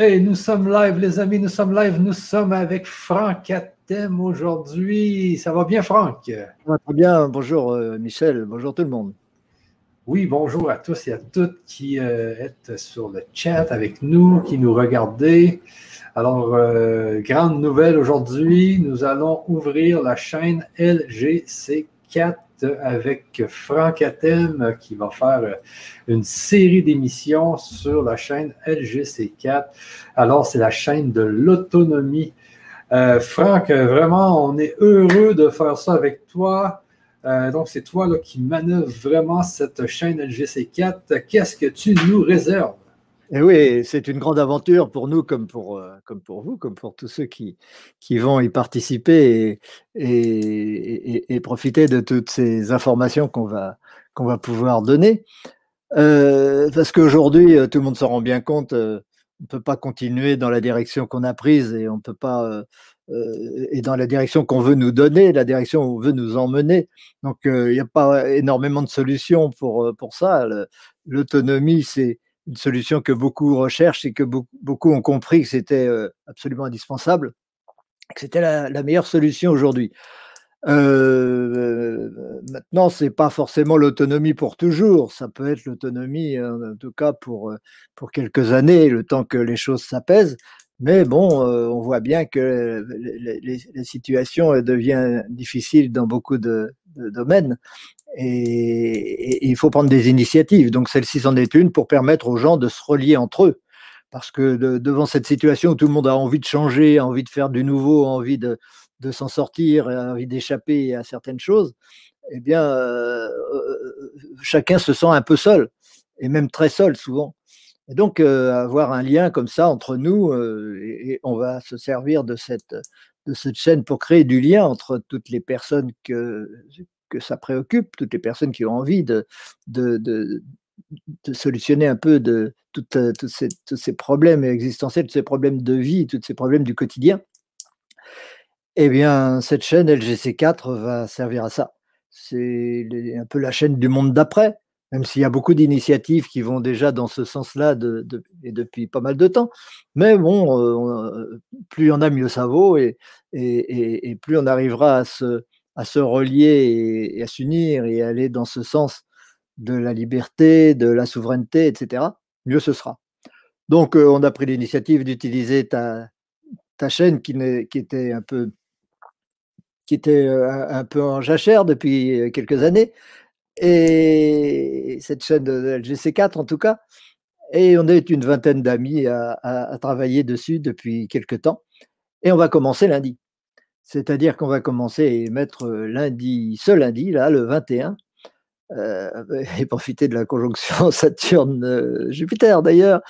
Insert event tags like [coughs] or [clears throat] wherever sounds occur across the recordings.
Hey, nous sommes live, les amis, nous sommes live. Nous sommes avec Franck Atem aujourd'hui. Ça va bien, Franck? Ça va très bien. Bonjour, euh, Michel. Bonjour tout le monde. Oui, bonjour à tous et à toutes qui euh, êtes sur le chat avec nous, qui nous regardez. Alors, euh, grande nouvelle aujourd'hui, nous allons ouvrir la chaîne LGC4 avec Franck Atem qui va faire une série d'émissions sur la chaîne LGC4. Alors, c'est la chaîne de l'autonomie. Euh, Franck, vraiment, on est heureux de faire ça avec toi. Euh, donc, c'est toi qui manœuvre vraiment cette chaîne LGC4. Qu'est-ce que tu nous réserves? Et eh oui, c'est une grande aventure pour nous comme pour, euh, comme pour vous, comme pour tous ceux qui, qui vont y participer et, et, profiter de toutes ces informations qu'on va, va pouvoir donner. Euh, parce qu'aujourd'hui, euh, tout le monde s'en rend bien compte, on ne peut pas continuer dans la direction qu'on a prise et on peut pas et dans la direction qu'on veut nous donner, la direction où veut nous emmener. Donc, il n'y a pas énormément de solutions pour, pour ça. L'autonomie, c'est une solution que beaucoup recherchent et que beaucoup ont compris que c'était euh, absolument indispensable, que c'était la, meilleure solution aujourd'hui. Euh, maintenant, c'est pas forcément l'autonomie pour toujours. Ça peut être l'autonomie, en tout cas pour pour quelques années, le temps que les choses s'apaisent. Mais bon, euh, on voit bien que la situation devient difficile dans beaucoup de domaines et, il faut prendre des initiatives. Donc celle-ci c'en est une pour permettre aux gens de se relier entre eux. Parce que devant cette situation où tout le monde a envie de changer, a envie de faire du nouveau, a envie de, s'en sortir, a envie d'échapper à certaines choses, eh bien, euh, euh, chacun se sent un peu seul, et même très seul souvent. Et donc, euh, avoir un lien comme ça entre nous, et, on va se servir de cette, de cette chaîne pour créer du lien entre toutes les personnes que, que ça préoccupe, toutes les personnes qui ont envie de, de, de, solutionner un peu de euh, tous ces, ces, problèmes existentiels, tous ces problèmes de vie, tous ces problèmes du quotidien, eh bien, cette chaîne LGC4 va servir à ça. C'est un peu la chaîne du monde d'après, même s'il y a beaucoup d'initiatives qui vont déjà dans ce sens-là de, et depuis pas mal de temps. Mais bon, euh, plus on a, mieux ça vaut, et, et, et plus on arrivera à se, à se relier et, à s'unir et aller dans ce sens de la liberté, de la souveraineté, etc., mieux ce sera. Donc, euh, on a pris l'initiative d'utiliser ta, chaîne qui, qui, était un peu qui était euh, un peu en jachère depuis euh, quelques années, et cette chaîne de LGC4 en tout cas, et on est une vingtaine d'amis à, à, travailler dessus depuis quelques temps, et on va commencer lundi. C'est-à-dire qu'on va commencer à émettre lundi, ce lundi, là, le 21, euh, [laughs] et profiter de la conjonction [laughs] Saturne-Jupiter d'ailleurs,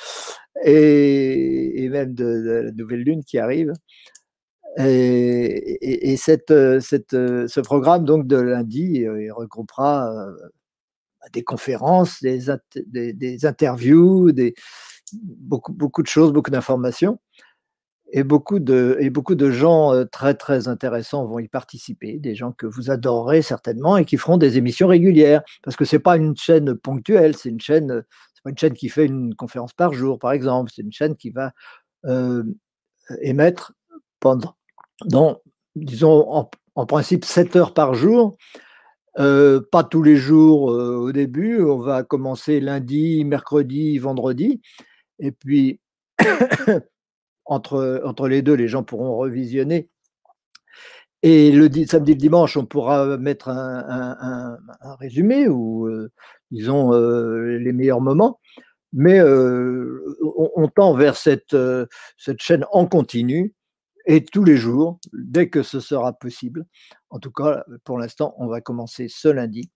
et, même de, la nouvelle lune qui arrive. Et, ce programme donc de lundi il regroupera des conférences, des, interviews, beaucoup, beaucoup de choses, beaucoup d'informations et beaucoup de, et beaucoup de gens euh, très très intéressants vont y participer, des gens que vous adorerez certainement et qui feront des émissions régulières, parce que c'est pas une chaîne ponctuelle, c'est une chaîne, c'est pas une chaîne qui fait une conférence par jour, par exemple, c'est une chaîne qui va euh, émettre pendant, dans, disons en, principe 7 heures par jour. Euh, pas tous les jours au début, on va commencer lundi, mercredi, vendredi, et puis entre, entre les deux, les gens pourront revisionner. Et le samedi, le dimanche, on pourra mettre un, résumé ou, euh, disons, euh, les meilleurs moments. Mais euh, on, tend vers cette, cette chaîne en continu et tous les jours, dès que ce sera possible. En tout cas, pour l'instant, on va commencer ce lundi.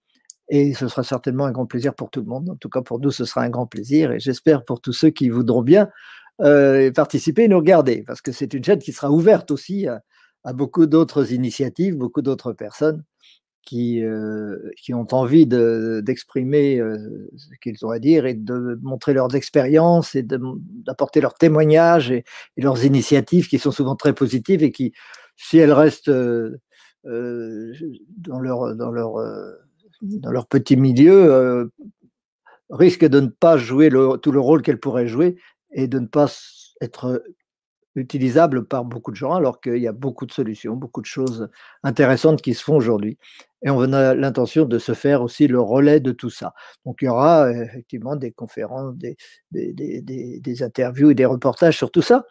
Et ce sera certainement un grand plaisir pour tout le monde. En tout cas, pour nous, ce sera un grand plaisir. Et j'espère pour tous ceux qui voudront bien euh, participer et nous regarder, parce que c'est une chaîne qui sera ouverte aussi à, beaucoup d'autres initiatives, beaucoup d'autres personnes qui, euh, qui ont envie d'exprimer euh, ce qu'ils ont à dire et de montrer leurs expériences et d'apporter leurs témoignages et, leurs initiatives qui sont souvent très positives et qui, si elles restent dans, leur, dans, leur, dans leur petit milieu, risquent de ne pas jouer tout le rôle qu'elles pourraient jouer et de ne pas être utilisable par beaucoup de gens, alors qu'il y a beaucoup de solutions, beaucoup de choses intéressantes qui se font aujourd'hui. Et on a l'intention de se faire aussi le relais de tout ça. Donc il y aura effectivement des conférences, des, des, interviews et des reportages sur tout ça.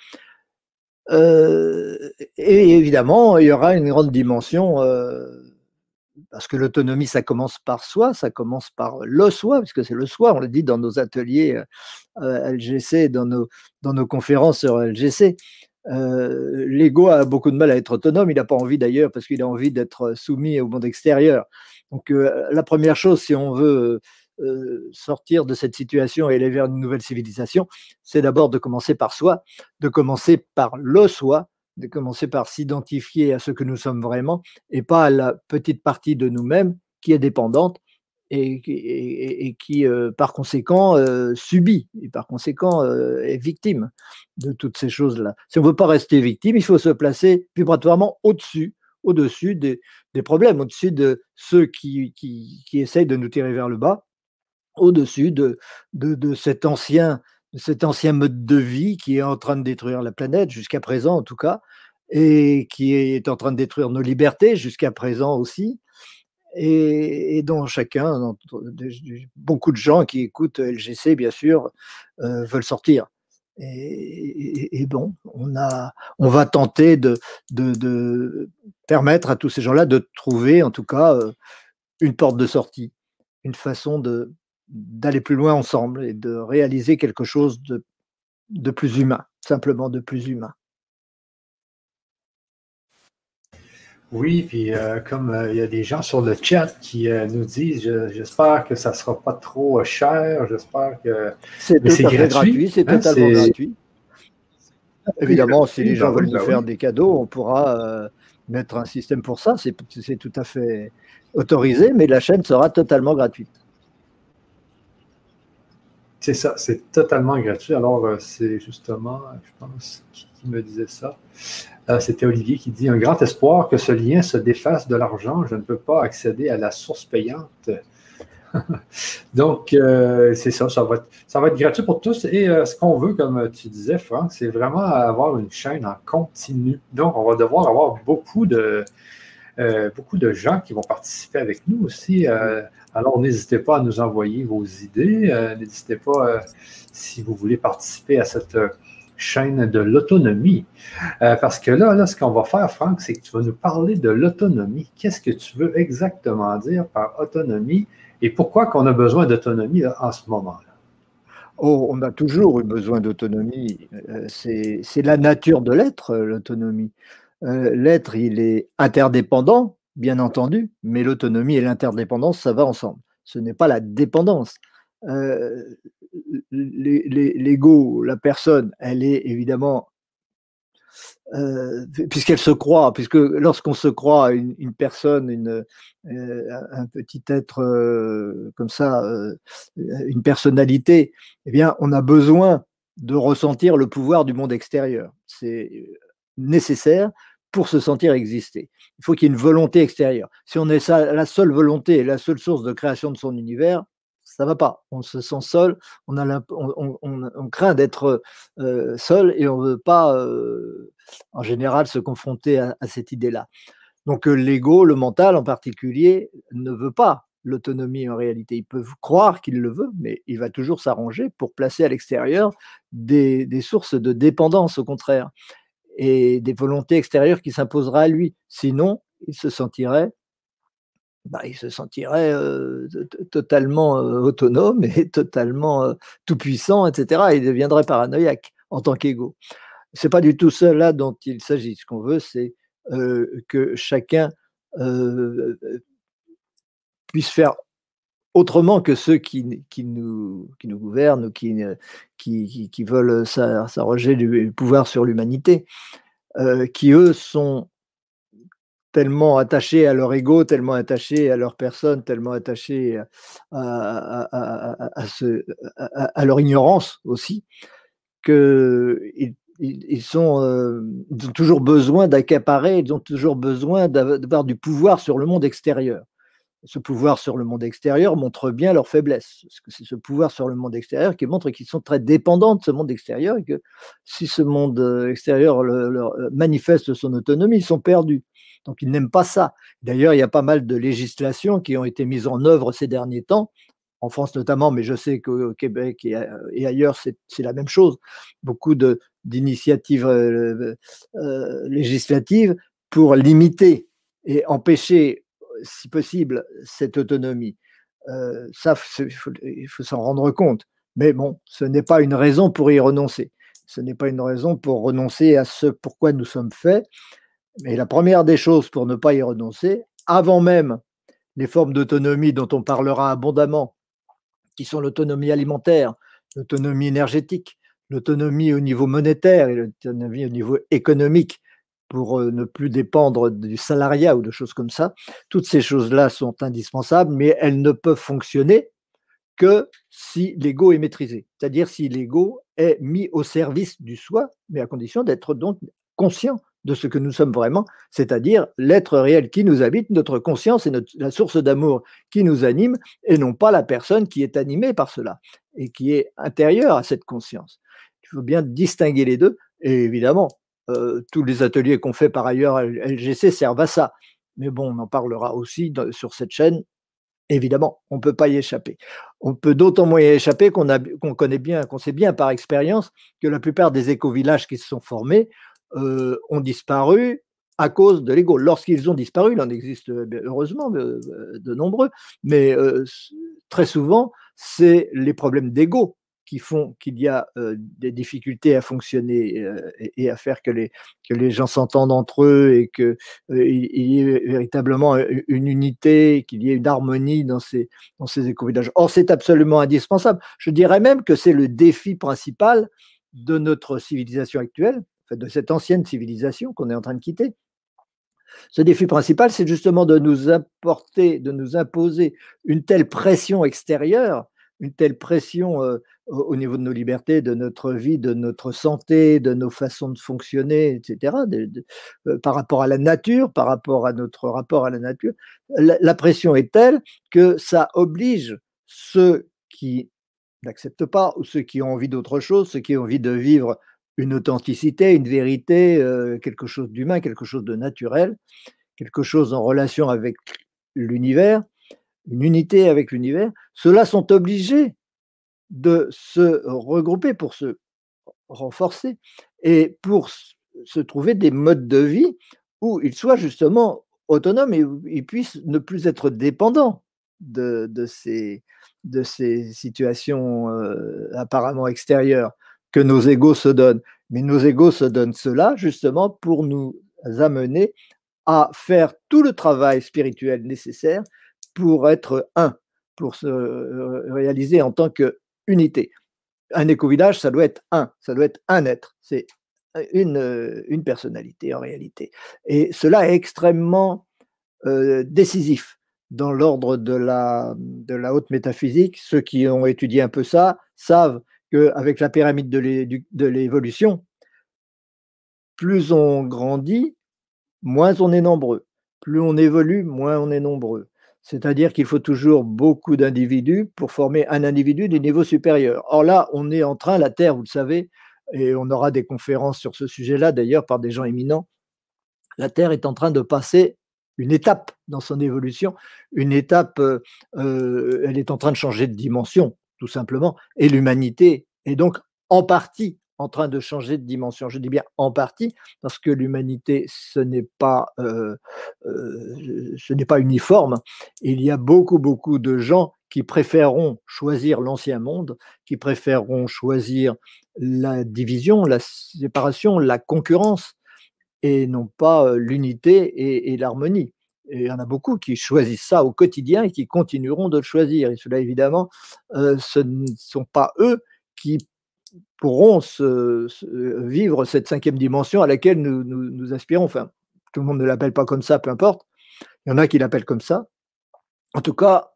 Et évidemment, il y aura une grande dimension, parce que l'autonomie, ça commence par soi, ça commence par le soi, puisque c'est le soi, on le dit dans nos ateliers euh, LGC, dans nos, dans nos conférences sur LGC. L'ego a beaucoup de mal à être autonome, il n'a pas envie d'ailleurs, parce qu'il a envie d'être soumis au monde extérieur. Donc la première chose, si on veut euh, sortir de cette situation et aller vers une nouvelle civilisation, c'est d'abord de commencer par soi, de commencer par le soi, de commencer par s'identifier à ce que nous sommes vraiment et pas à la petite partie de nous-mêmes qui est dépendante et, qui, euh, par conséquent, euh, subit et par conséquent est victime de toutes ces choses-là. Si on ne veut pas rester victime, il faut se placer vibratoirement au-dessus au-dessus des, problèmes, au-dessus de ceux qui, qui, qui essayent de nous tirer vers le bas au-dessus de, de, cet ancien, de cet ancien mode de vie qui est en train de détruire la planète, jusqu'à présent en tout cas, et qui est en train de détruire nos libertés, jusqu'à présent aussi, et, dont chacun, beaucoup de gens qui écoutent LGC, bien sûr, euh, veulent sortir. Et, bon, on, a, on va tenter de, de, de permettre à tous ces gens-là de trouver, en tout cas, euh, une porte de sortie, une façon de, d'aller plus loin ensemble et de réaliser quelque chose de, de plus humain, simplement de plus humain. Oui, puis euh, comme euh, il y a des gens sur le chat qui euh, nous disent, j'espère que ça ne sera pas trop cher, j'espère que c'est gratuit. c'est hein, totalement gratuit. Évidemment, si les gens veulent nous bah faire des cadeaux, on pourra mettre un système pour ça, c'est tout à fait autorisé, mais la chaîne sera totalement gratuite. C'est ça, c'est totalement gratuit. Alors, euh, c'est justement, je pense, qui, me disait ça. Euh, c'était Olivier qui dit Un grand espoir que ce lien se défasse de l'argent. Je ne peux pas accéder à la source payante. [laughs] Donc, euh, c'est ça, ça va, être, ça va être gratuit pour tous. Et ce qu'on veut, comme tu disais, Franck, c'est vraiment avoir une chaîne en continu. Donc, on va devoir avoir beaucoup de, beaucoup de gens qui vont participer avec nous aussi. Alors, n'hésitez pas à nous envoyer vos idées. Euh, n'hésitez pas, euh, si vous voulez participer à cette euh, chaîne de l'autonomie. parce que là, là ce qu'on va faire, Franck, c'est que tu vas nous parler de l'autonomie. Qu'est-ce que tu veux exactement dire par autonomie et pourquoi qu'on a besoin d'autonomie en ce moment-là? Oh, on a toujours eu besoin d'autonomie. C'est la nature de l'être, l'autonomie. L'être, il est interdépendant bien entendu, mais l'autonomie et l'interdépendance, ça va ensemble. Ce n'est pas la dépendance. Euh, l'ego, la personne, elle est évidemment, euh, puisqu'elle se croit, puisque lorsqu'on se croit une, personne, une, euh, un petit être comme ça, une personnalité, eh bien, on a besoin de ressentir le pouvoir du monde extérieur. C'est nécessaire pour se sentir exister. Il faut qu'il y ait une volonté extérieure. Si on est la seule volonté, la seule source de création de son univers, ça va pas. On se sent seul, on, craint d'être euh, seul et on ne veut pas, euh, en général, se confronter à, cette idée-là. Donc euh, l'ego, le mental en particulier, ne veut pas l'autonomie en réalité. Il peut croire qu'il le veut, mais il va toujours s'arranger pour placer à l'extérieur des, sources de dépendance, au contraire et des volontés extérieures qui s'imposeraient à lui. Sinon, il se sentirait, bah, il se sentirait euh, totalement euh, autonome et [laughs] totalement euh, tout-puissant, etc. il deviendrait paranoïaque en tant qu'ego. C'est pas du tout cela dont il s'agit. Ce qu'on veut, c'est que chacun puisse faire autrement que ceux qui, nous, gouvernent ou qui, qui veulent s'arroger du pouvoir sur l'humanité, euh, qui eux sont tellement attachés à leur ego, tellement attachés à leur personne, tellement attachés à, leur ignorance aussi, qu'ils euh, ont toujours besoin d'accaparer, ils ont toujours besoin d'avoir du pouvoir sur le monde extérieur. Ce pouvoir sur le monde extérieur montre bien leur faiblesse. C'est ce pouvoir sur le monde extérieur qui montre qu'ils sont très dépendants de ce monde extérieur et que si ce monde euh, extérieur leur manifeste son autonomie, ils sont perdus. Donc ils n'aiment pas ça. D'ailleurs, il y a pas mal de législations qui ont été mises en œuvre ces derniers temps en France notamment, mais je sais qu'au Québec et, ailleurs, c'est la même chose. Beaucoup d'initiatives euh, euh, législatives pour limiter et empêcher, si possible, cette autonomie. Euh, ça, il faut, s'en rendre compte. Mais bon, ce n'est pas une raison pour y renoncer. Ce n'est pas une raison pour renoncer à ce pourquoi nous sommes faits. Mais la première des choses pour ne pas y renoncer, avant même les formes d'autonomie dont on parlera abondamment qui sont l'autonomie alimentaire, l'autonomie énergétique, l'autonomie au niveau monétaire et l'autonomie au niveau économique pour euh, ne plus dépendre du salariat ou de choses comme ça. Toutes ces choses-là sont indispensables, mais elles ne peuvent fonctionner que si l'ego est maîtrisé, c'est-à-dire si l'ego est mis au service du soi, mais à condition d'être donc conscient de ce que nous sommes vraiment, c'est-à-dire l'être réel qui nous habite, notre conscience et la source d'amour qui nous anime, et non pas la personne qui est animée par cela et qui est intérieure à cette conscience. Il faut bien distinguer les deux, et évidemment, euh, tous les ateliers qu'on fait par ailleurs à LGC servent à ça. Mais bon, on en parlera aussi sur cette chaîne. Évidemment, on ne peut pas y échapper. On peut d'autant moins y échapper qu'on connaît bien, qu'on sait bien par expérience que la plupart des éco-villages qui se sont formés euh, ont disparu à cause de l'ego. Lorsqu'ils ont disparu, il en existe euh, heureusement de, nombreux, mais très souvent, c'est les problèmes d'ego qui font qu'il y a des difficultés à fonctionner et, à faire que les, que les gens s'entendent entre eux et qu'il y ait véritablement une unité, qu'il y ait une harmonie dans ces, dans ces éco-villages. Or, c'est absolument indispensable. Je dirais même que c'est le défi principal de notre civilisation actuelle, de cette ancienne civilisation qu'on est en train de quitter. Ce défi principal, c'est justement de nous apporter, de nous imposer une telle pression extérieure, une telle pression euh, au niveau de nos libertés, de notre vie, de notre santé, de nos façons de fonctionner, etc., euh, par rapport à la nature, par rapport à notre rapport à la nature. la pression est telle que ça oblige ceux qui n'acceptent pas ou ceux qui ont envie d'autre chose, ceux qui ont envie de vivre une authenticité, une vérité, euh, quelque chose d'humain, quelque chose de naturel, quelque chose en relation avec l'univers, une unité avec l'univers, ceux-là sont obligés de se regrouper pour se renforcer et pour se trouver des modes de vie où ils soient justement autonomes et où ils puissent ne plus être dépendants de, ces, de ces situations apparemment extérieures que nos égaux se donnent. Mais nos égaux se donnent cela justement pour nous amener à faire tout le travail spirituel nécessaire pour être un, pour se réaliser en tant qu'unité. Un éco-village, ça doit être un, ça doit être un être, c'est une, euh, une personnalité en réalité. Et cela est extrêmement euh, décisif dans l'ordre de la, de la haute métaphysique. Ceux qui ont étudié un peu ça savent qu'avec la pyramide de l'évolution, plus on grandit, moins on est nombreux. Plus on évolue, moins on est nombreux. C'est-à-dire qu'il faut toujours beaucoup d'individus pour former un individu du niveau supérieur. Or là, on est en train, la Terre, vous le savez, et on aura des conférences sur ce sujet-là d'ailleurs par des gens éminents, la Terre est en train de passer une étape dans son évolution, une étape, euh, euh, elle est en train de changer de dimension tout simplement, et l'humanité est donc en partie en train de changer de dimension. Je dis bien en partie parce que l'humanité, ce n'est pas, euh, euh, pas uniforme. Il y a beaucoup, beaucoup de gens qui préféreront choisir l'ancien monde, qui préféreront choisir la division, la séparation, la concurrence, et non pas euh, l'unité et l'harmonie. Et il y en a beaucoup qui choisissent ça au quotidien et qui continueront de le choisir. Et cela, évidemment, ce ne sont pas eux qui pourront vivre cette cinquième dimension à laquelle nous, nous, aspirons. Enfin, tout le monde ne l'appelle pas comme ça, peu importe. Il y en a qui l'appellent comme ça. En tout cas,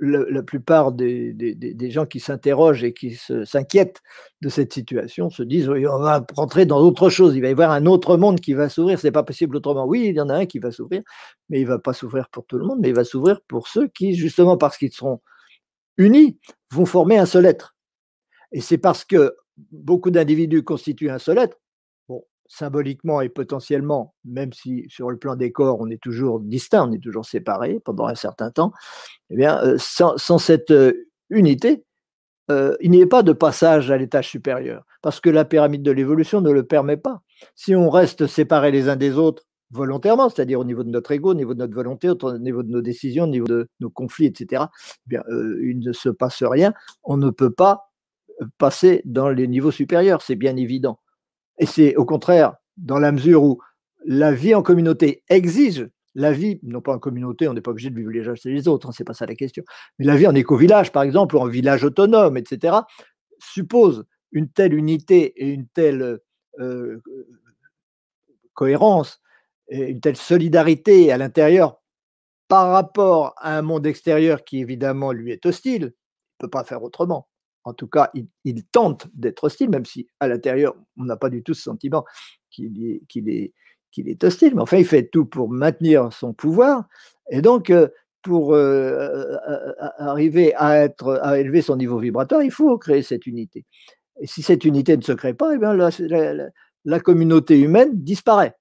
la, plupart des, gens qui s'interrogent et qui s'inquiètent de cette situation se disent on va rentrer dans autre chose, il va y avoir un autre monde qui va s'ouvrir, ce n'est pas possible autrement. Oui, il y en a un qui va s'ouvrir, mais il ne va pas s'ouvrir pour tout le monde, mais il va s'ouvrir pour ceux qui, justement parce qu'ils seront unis, vont former un seul être. Et c'est parce que beaucoup d'individus constituent un seul être symboliquement et potentiellement, même si sur le plan des corps, on est toujours distinct, on est toujours séparés pendant un certain temps, eh bien, euh, sans, cette euh, unité, euh, il n'y a pas de passage à l'étage supérieur, parce que la pyramide de l'évolution ne le permet pas. Si on reste séparés les uns des autres volontairement, c'est-à-dire au niveau de notre ego, au niveau de notre volonté, au niveau de nos décisions, au niveau de nos conflits, etc., eh bien, il ne se passe rien. On ne peut pas passer dans les niveaux supérieurs, c'est bien évident. Et c'est au contraire, dans la mesure où la vie en communauté exige la vie, non pas en communauté, on n'est pas obligé de vivre les uns chez les autres, hein, c'est pas ça la question, mais la vie en éco-village, par exemple, ou en village autonome, etc., suppose une telle unité et une telle euh, cohérence, et une telle solidarité à l'intérieur par rapport à un monde extérieur qui évidemment lui est hostile, il ne peut pas faire autrement en tout cas, il, tente d'être hostile, même si à l'intérieur, on n'a pas du tout ce sentiment qu'il est, hostile. Mais enfin, il fait tout pour maintenir son pouvoir. Et donc, euh, pour euh, arriver à, élever son niveau vibratoire, il faut créer cette unité. Et si cette unité ne se crée pas, eh bien, la, communauté humaine disparaît.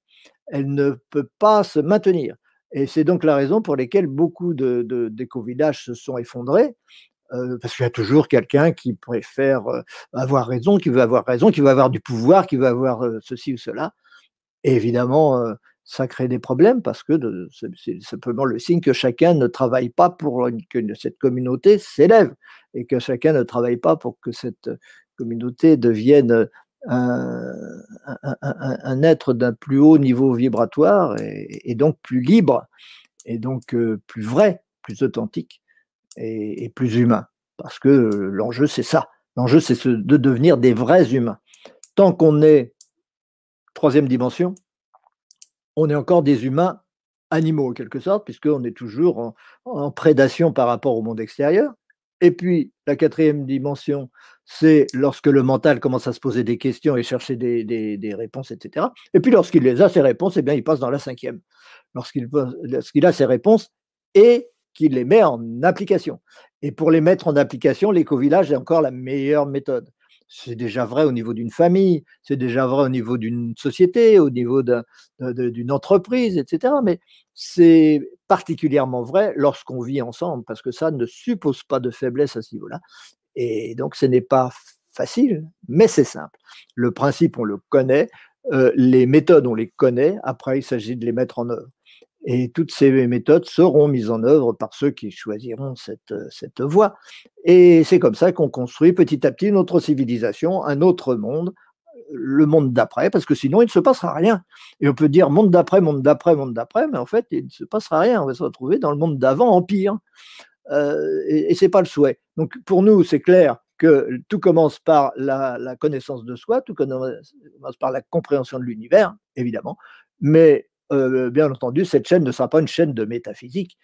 Elle ne peut pas se maintenir. Et c'est donc la raison pour laquelle beaucoup d'éco-villages se sont effondrés, euh, parce qu'il y a toujours quelqu'un qui préfère euh, avoir raison, qui veut avoir raison, qui veut avoir du pouvoir, qui veut avoir euh, ceci ou cela. Et évidemment, ça crée des problèmes parce que c'est simplement le signe que chacun ne travaille pas pour que cette communauté s'élève et que chacun ne travaille pas pour que cette communauté devienne un, être d'un plus haut niveau vibratoire et donc plus libre et donc plus vrai, plus authentique et, plus humain. Parce que l'enjeu, c'est ça. L'enjeu, c'est de devenir des vrais humains. Tant qu'on est troisième dimension, on est encore des humains animaux, en quelque sorte, puisqu'on est toujours en, prédation par rapport au monde extérieur. Et puis, la quatrième dimension, c'est lorsque le mental commence à se poser des questions et chercher des, réponses, etc. Et puis, lorsqu'il les a, ces réponses, eh bien, il passe dans la cinquième. Lorsqu'il a ses réponses et qu'il les met en application. Et pour les mettre en application, l'éco-village est encore la meilleure méthode. C'est déjà vrai au niveau d'une famille, c'est déjà vrai au niveau d'une société, au niveau d'une entreprise, etc. Mais c'est particulièrement vrai lorsqu'on vit ensemble, parce que ça ne suppose pas de faiblesse à ce niveau-là. Et donc, ce n'est pas facile, mais c'est simple. Le principe, on le connaît, euh, les méthodes, on les connaît, après, il s'agit de les mettre en œuvre. Et toutes ces méthodes seront mises en œuvre par ceux qui choisiront cette, cette voie. Et c'est comme ça qu'on construit petit à petit notre civilisation, un autre monde, le monde d'après, parce que sinon il ne se passera rien. Et on peut dire monde d'après, monde d'après, monde d'après, mais en fait il ne se passera rien. On va se retrouver dans le monde d'avant en pire. Euh, et, et ce n'est pas le souhait. Donc pour nous, c'est clair que tout commence par la, la, connaissance de soi, tout commence par la compréhension de l'univers, évidemment, mais euh, bien entendu, cette chaîne ne sera pas une chaîne de métaphysique.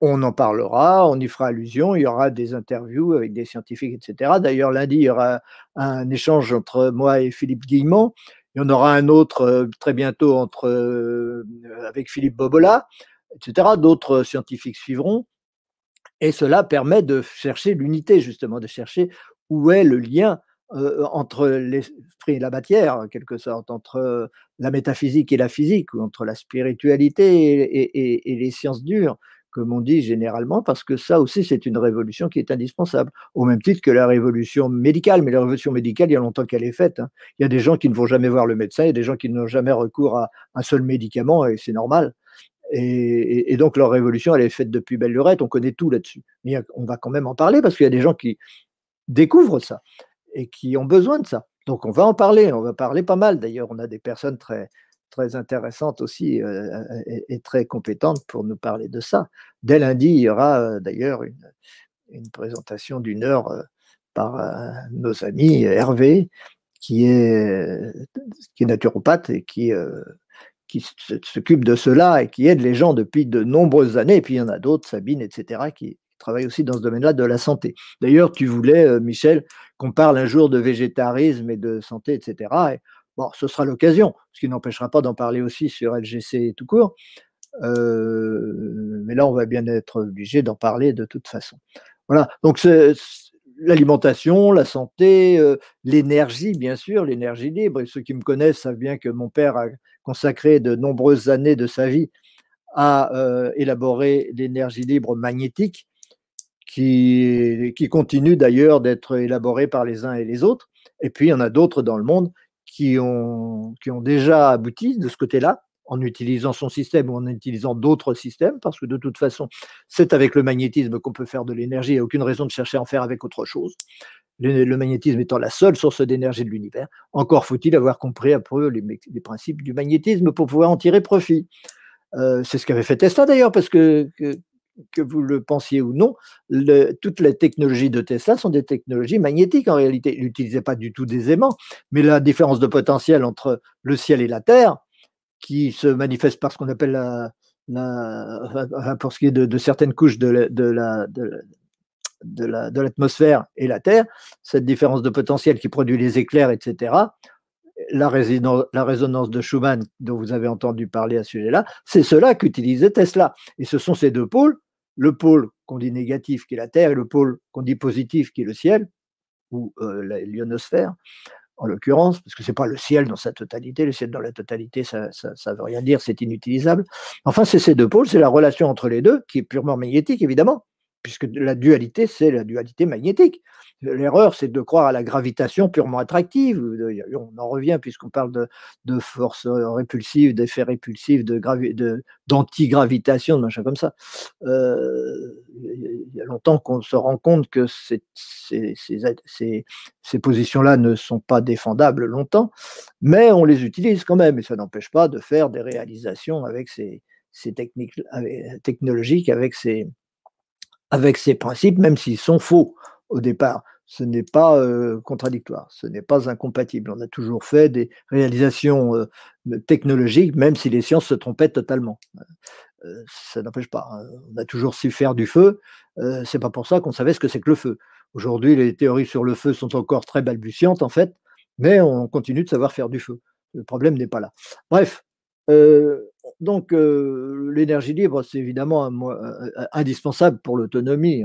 On en parlera, on y fera allusion, il y aura des interviews avec des scientifiques, etc. D'ailleurs, lundi, il y aura un échange entre moi et Philippe Guillemont. Il y en aura un autre euh, très bientôt entre, euh, avec Philippe Bobola, etc. D'autres scientifiques suivront. Et cela permet de chercher l'unité, justement, de chercher où est le lien entre l'esprit et la matière, en quelque sorte, entre la métaphysique et la physique, ou entre la spiritualité et, les sciences dures, comme on dit généralement, parce que ça aussi, c'est une révolution qui est indispensable, au même titre que la révolution médicale. Mais la révolution médicale, il y a longtemps qu'elle est faite. Hein. Il y a des gens qui ne vont jamais voir le médecin, il y a des gens qui n'ont jamais recours à un seul médicament, et c'est normal. Et, donc leur révolution, elle est faite depuis belle lurette, on connaît tout là-dessus. Mais on va quand même en parler parce qu'il y a des gens qui découvrent ça et qui ont besoin de ça. Donc on va en parler, on va parler pas mal. D'ailleurs, on a des personnes très, très intéressantes aussi euh, et, très compétentes pour nous parler de ça. Dès lundi, il y aura euh, d'ailleurs une, présentation d'une heure euh, par nos amis Hervé, qui est, qui est naturopathe et qui, qui s'occupe de cela et qui aide les gens depuis de nombreuses années. Et puis il y en a d'autres, Sabine, etc., qui travaille aussi dans ce domaine-là de la santé. D'ailleurs, tu voulais, Michel, qu'on parle un jour de végétarisme et de santé, etc. Et, bon, ce sera l'occasion, ce qui n'empêchera pas d'en parler aussi sur LGC tout court. mais là, on va bien être obligé d'en parler de toute façon. Voilà, donc l'alimentation, la santé, l'énergie, bien sûr, l'énergie libre. Et ceux qui me connaissent savent bien que mon père a consacré de nombreuses années de sa vie à élaborer l'énergie libre magnétique, qui, qui continue d'ailleurs d'être élaborée par les uns et les autres. Et puis, il y en a d'autres dans le monde qui ont, qui ont déjà abouti de ce côté-là en utilisant son système ou en utilisant d'autres systèmes, parce que de toute façon, c'est avec le magnétisme qu'on peut faire de l'énergie, il n'y a aucune raison de chercher à en faire avec autre chose. Le, magnétisme étant la seule source d'énergie de l'univers, encore faut-il avoir compris un peu les, principes du magnétisme pour pouvoir en tirer profit. Euh, c'est ce qu'avait fait Tesla d'ailleurs, parce que, vous le pensiez ou non, toutes les technologies de Tesla sont des technologies magnétiques en réalité. Il n'utilisait pas du tout des aimants, mais la différence de potentiel entre le ciel et la Terre, qui se manifeste par ce qu'on appelle la, pour ce qui est de, certaines couches de, la, de, de l'atmosphère et la Terre, cette différence de potentiel qui produit les éclairs, etc., la, la résonance de Schumann dont vous avez entendu parler à ce sujet-là, c'est cela qu'utilisait Tesla. Et ce sont ces deux pôles, le pôle qu'on dit négatif qui est la Terre et le pôle qu'on dit positif qui est le ciel, ou euh, l'ionosphère, en l'occurrence, parce que ce n'est pas le ciel dans sa totalité, le ciel dans la totalité, ça ne veut rien dire, c'est inutilisable. Enfin, c'est ces deux pôles, c'est la relation entre les deux, qui est purement magnétique, évidemment, puisque la dualité, c'est la dualité magnétique. L'erreur, c'est de croire à la gravitation purement attractive. On en revient, puisqu'on parle de, de force répulsive, d'effet répulsif, d'antigravitation, de, machin comme ça. Euh, il y a longtemps qu'on se rend compte que ces positions-là ne sont pas défendables longtemps, mais on les utilise quand même, et ça n'empêche pas de faire des réalisations avec ces, techniques technologiques, avec ces avec ces principes, même s'ils sont faux au départ. Ce n'est pas euh, contradictoire, ce n'est pas incompatible. On a toujours fait des réalisations euh, technologiques, même si les sciences se trompaient totalement. Euh, ça n'empêche pas. Hein. On a toujours su faire du feu. c'est pas pour ça qu'on savait ce que c'est que le feu. Aujourd'hui, les théories sur le feu sont encore très balbutiantes, en fait, mais on continue de savoir faire du feu. Le problème n'est pas là. Bref, donc, l'énergie libre, c'est évidemment indispensable pour l'autonomie.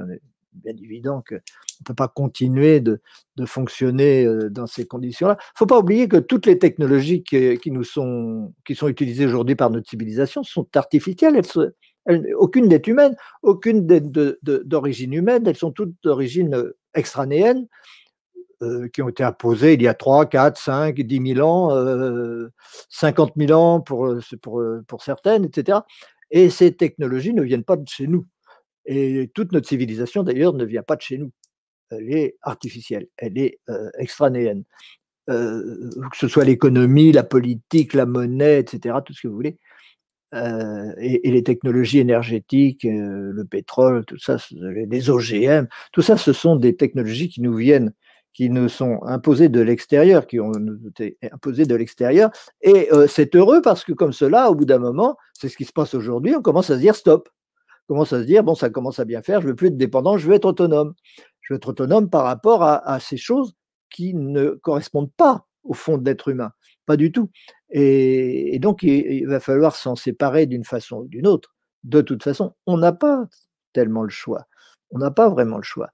Bien évident qu'on ne peut pas continuer de, fonctionner dans ces conditions-là. Il ne faut pas oublier que toutes les technologies qui, nous sont utilisées aujourd'hui par notre civilisation sont artificielles. aucune n'est humaine, aucune d'origine humaine, elles sont toutes d'origine extranéenne. Euh, qui ont été imposées il y a 3, 4, 5, 10 000 ans, euh, 50 000 ans pour, euh, pour, euh, pour, certaines, etc. Et ces technologies ne viennent pas de chez nous. Et toute notre civilisation, d'ailleurs, ne vient pas de chez nous. Elle est artificielle, elle est extranéenne. que ce soit l'économie, la politique, la monnaie, etc., tout ce que vous voulez. Et, et, les technologies énergétiques, le pétrole, tout ça, les OGM, tout ça, ce sont des technologies qui nous viennent qui nous sont imposés de l'extérieur, qui ont été imposés de l'extérieur. Et euh, c'est heureux parce que comme cela, au bout d'un moment, c'est ce qui se passe aujourd'hui, on commence à se dire stop. On commence à se dire, bon, ça commence à bien faire, je ne veux plus être dépendant, je veux être autonome. Je veux être autonome par rapport à, ces choses qui ne correspondent pas au fond de l'être humain. Pas du tout. Et, donc, il va falloir s'en séparer d'une façon ou d'une autre. De toute façon, on n'a pas tellement le choix. On n'a pas vraiment le choix.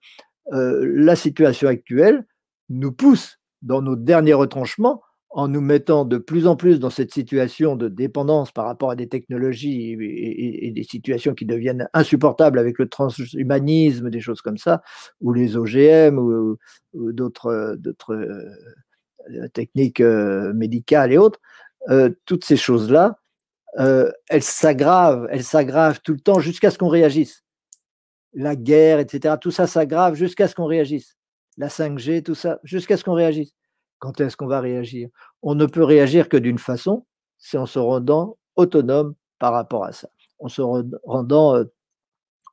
Euh, la situation actuelle nous pousse dans nos derniers retranchements en nous mettant de plus en plus dans cette situation de dépendance par rapport à des technologies et, des situations qui deviennent insupportables avec le transhumanisme, des choses comme ça, ou les OGM ou, d'autres euh, techniques euh, médicales et autres, toutes ces choses-là, elles s'aggravent, elles s'aggravent tout le temps jusqu'à ce qu'on réagisse la guerre, etc. Tout ça s'aggrave jusqu'à ce qu'on réagisse. La 5G, tout ça, jusqu'à ce qu'on réagisse. Quand est-ce qu'on va réagir? On ne peut réagir que d'une façon, c'est en se rendant autonome par rapport à ça. En se rendant, euh,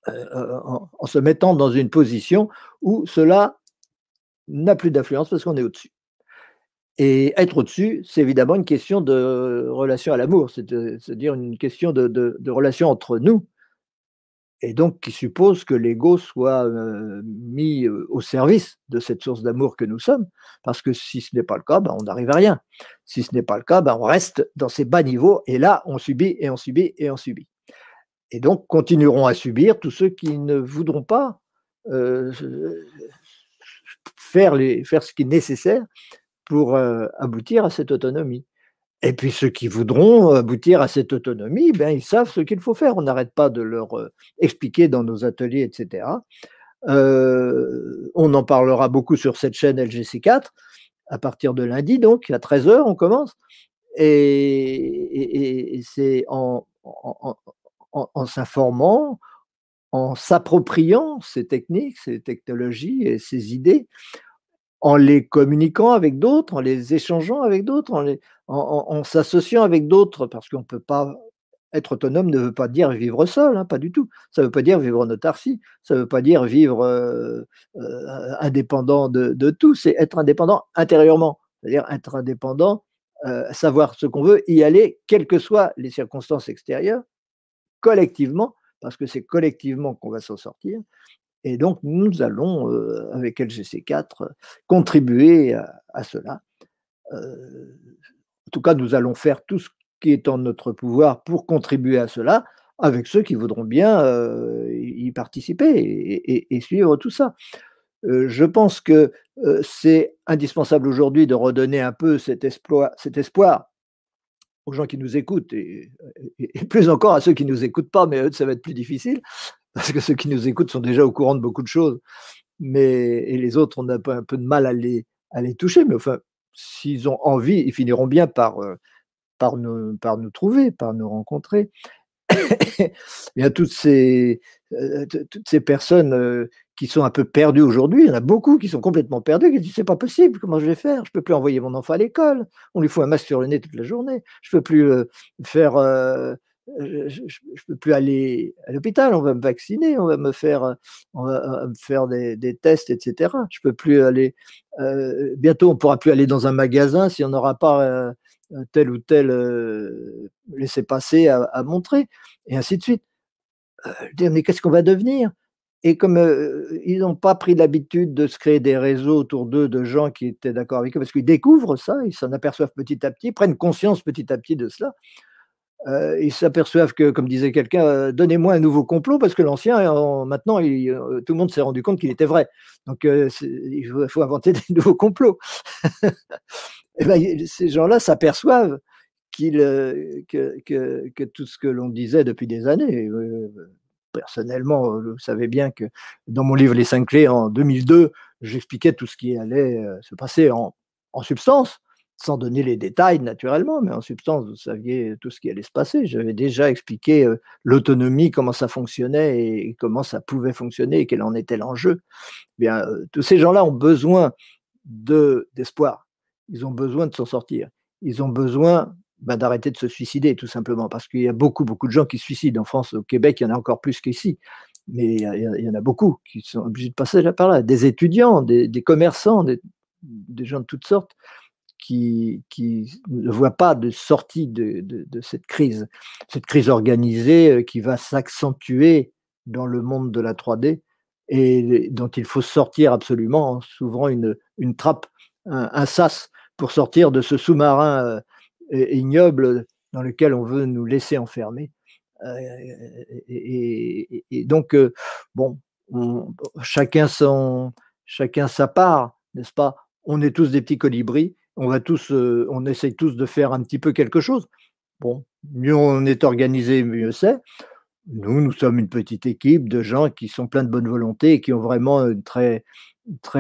euh, en, se mettant dans une position où cela n'a plus d'influence parce qu'on est au-dessus. Et être au-dessus, c'est évidemment une question de relation à l'amour, c'est-à-dire une question de relation entre nous et donc qui suppose que l'ego soit euh, mis euh, au service de cette source d'amour que nous sommes, parce que si ce n'est pas le cas, ben, on n'arrive à rien. Si ce n'est pas le cas, ben, on reste dans ces bas niveaux, et là, on subit et on subit et on subit. Et donc, continueront à subir tous ceux qui ne voudront pas euh, faire, les, faire ce qui est nécessaire pour aboutir à cette autonomie. Et puis ceux qui voudront aboutir à cette autonomie, ben, ils savent ce qu'il faut faire. On n'arrête pas de leur euh, expliquer dans nos ateliers, etc. Euh, on en parlera beaucoup sur cette chaîne LGC4 à partir de lundi, donc à 13h, on commence. Et, c'est en, en s'informant, en s'appropriant ces techniques, ces technologies et ces idées, en les communiquant avec d'autres, en les échangeant avec d'autres, en, s'associant avec d'autres, parce qu'on ne peut pas être autonome ne veut pas dire vivre seul, hein, pas du tout. Ça ne veut pas dire vivre en autarcie, ça ne veut pas dire vivre euh, euh, indépendant de, tout, c'est être indépendant intérieurement, c'est-à-dire être indépendant, euh, savoir ce qu'on veut, y aller, quelles que soient les circonstances extérieures, collectivement, parce que c'est collectivement qu'on va s'en sortir, et donc, nous allons, euh, avec LGC4, contribuer à, cela. Euh, en tout cas, nous allons faire tout ce qui est en notre pouvoir pour contribuer à cela, avec ceux qui voudront bien euh, y participer et, suivre tout ça. je pense que c'est indispensable aujourd'hui de redonner un peu cet espoir, aux gens qui nous écoutent et, plus encore à ceux qui ne nous écoutent pas, mais eux, ça va être plus difficile, [laughs] parce que ceux qui nous écoutent sont déjà au courant de beaucoup de choses, mais et les autres, on a un peu, de mal à les, toucher, mais enfin, s'ils ont envie, ils finiront bien par, euh, nous, trouver, par nous rencontrer. [coughs] Bien, toutes ces, euh, toutes ces personnes euh, qui sont un peu perdues aujourd'hui, il y en a beaucoup qui sont complètement perdus, qui disent c'est pas possible, comment je vais faire? Je peux plus envoyer mon enfant à l'école, on lui fout un masque sur le nez toute la journée, je peux plus faire je ne peux plus aller à l'hôpital, on va me vacciner, on va me faire, on va me faire des, tests, etc. Je peux plus aller. Euh, bientôt, on pourra plus aller dans un magasin si on n'aura pas euh, tel ou tel euh, laissez-passer à, montrer, et ainsi de suite. mais qu'est-ce qu'on va devenir? Et comme ils n'ont pas pris l'habitude de se créer des réseaux autour d'eux de gens qui étaient d'accord avec eux, parce qu'ils découvrent ça, ils s'en aperçoivent petit à petit, prennent conscience petit à petit de cela euh, ils s'aperçoivent que, comme disait quelqu'un, euh, donnez-moi un nouveau complot parce que l'ancien, maintenant, euh, tout le monde s'est rendu compte qu'il était vrai. Donc, il faut, inventer [laughs] des nouveaux complots. [laughs] Et ben, ces gens-là s'aperçoivent que, que, tout ce que l'on disait depuis des années, personnellement, vous savez bien que dans mon livre Les cinq clés en 2002, j'expliquais tout ce qui allait se passer en, en substance sans donner les détails naturellement, mais en substance, vous saviez tout ce qui allait se passer. J'avais déjà expliqué euh, l'autonomie, comment ça fonctionnait et comment ça pouvait fonctionner et quel en était l'enjeu. Bien, euh, tous ces gens-là ont besoin de d'espoir. Ils ont besoin de s'en sortir. Ils ont besoin bah, d'arrêter de se suicider, tout simplement, parce qu'il y a beaucoup, beaucoup de gens qui se suicident. En France, au Québec, il y en a encore plus qu'ici. Mais il y, en a beaucoup qui sont obligés de passer par là. Des étudiants, des, commerçants, des gens de toutes sortes qui, ne voit pas de sortie de, cette crise, cette crise organisée euh, qui va s'accentuer dans le monde de la 3D et dont il faut sortir absolument en s'ouvrant une, une trappe, un, sas pour sortir de ce sous-marin euh, ignoble dans lequel on veut nous laisser enfermer. Euh, et, donc, bon, chacun, son, chacun sa part, n'est-ce pas? On est tous des petits colibris on va tous, euh, essaye tous de faire un petit peu quelque chose. Bon, mieux on est organisé, mieux c'est. Nous, nous sommes une petite équipe de gens qui sont pleins de bonne volonté et qui ont vraiment une très,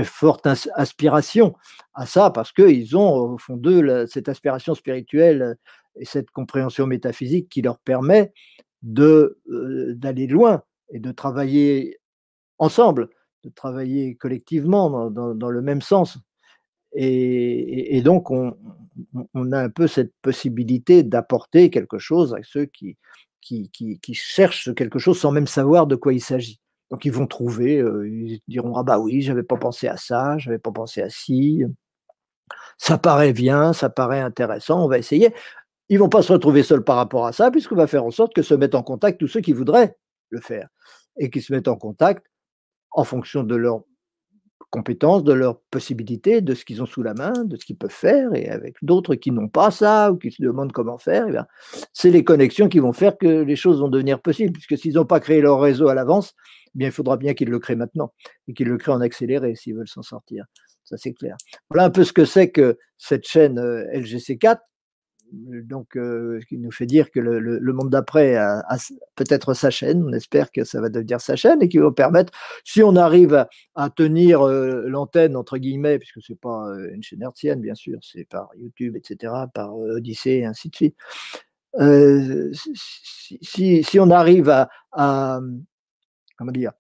forte aspiration à ça parce qu'ils ont au fond d'eux cette aspiration spirituelle et cette compréhension métaphysique qui leur permet de euh, d'aller loin et de travailler ensemble, de travailler collectivement dans le même sens. Et, donc, on, a un peu cette possibilité d'apporter quelque chose à ceux qui, qui, cherchent quelque chose sans même savoir de quoi il s'agit. Donc, ils vont trouver, euh, ils diront Ah, bah oui, j'avais pas pensé à ça, j'avais pas pensé à ci. Ça paraît bien, ça paraît intéressant, on va essayer. Ils vont pas se retrouver seuls par rapport à ça, puisqu'on va faire en sorte que se mettent en contact tous ceux qui voudraient le faire. et qui se mettent en contact en fonction de leurs compétences, de leurs possibilités, de ce qu'ils ont sous la main, de ce qu'ils peuvent faire, et avec d'autres qui n'ont pas ça ou qui se demandent comment faire, eh c'est les connexions qui vont faire que les choses vont devenir possibles, puisque s'ils n'ont pas créé leur réseau à l'avance, eh il faudra bien qu'ils le créent maintenant, et qu'ils le créent en accéléré s'ils veulent s'en sortir. Ça, c'est clair. Voilà un peu ce que c'est que cette chaîne euh, LGC4, donc euh, ce qui nous fait dire que le, monde d'après a, peut-être sa chaîne. On espère que ça va devenir sa chaîne et qui va permettre, si on arrive à, tenir euh, l'antenne entre guillemets, puisque c'est pas euh, une chaîne hertzienne bien sûr, c'est par YouTube, etc., par Odyssée ainsi de suite. Si, on arrive à, comment dire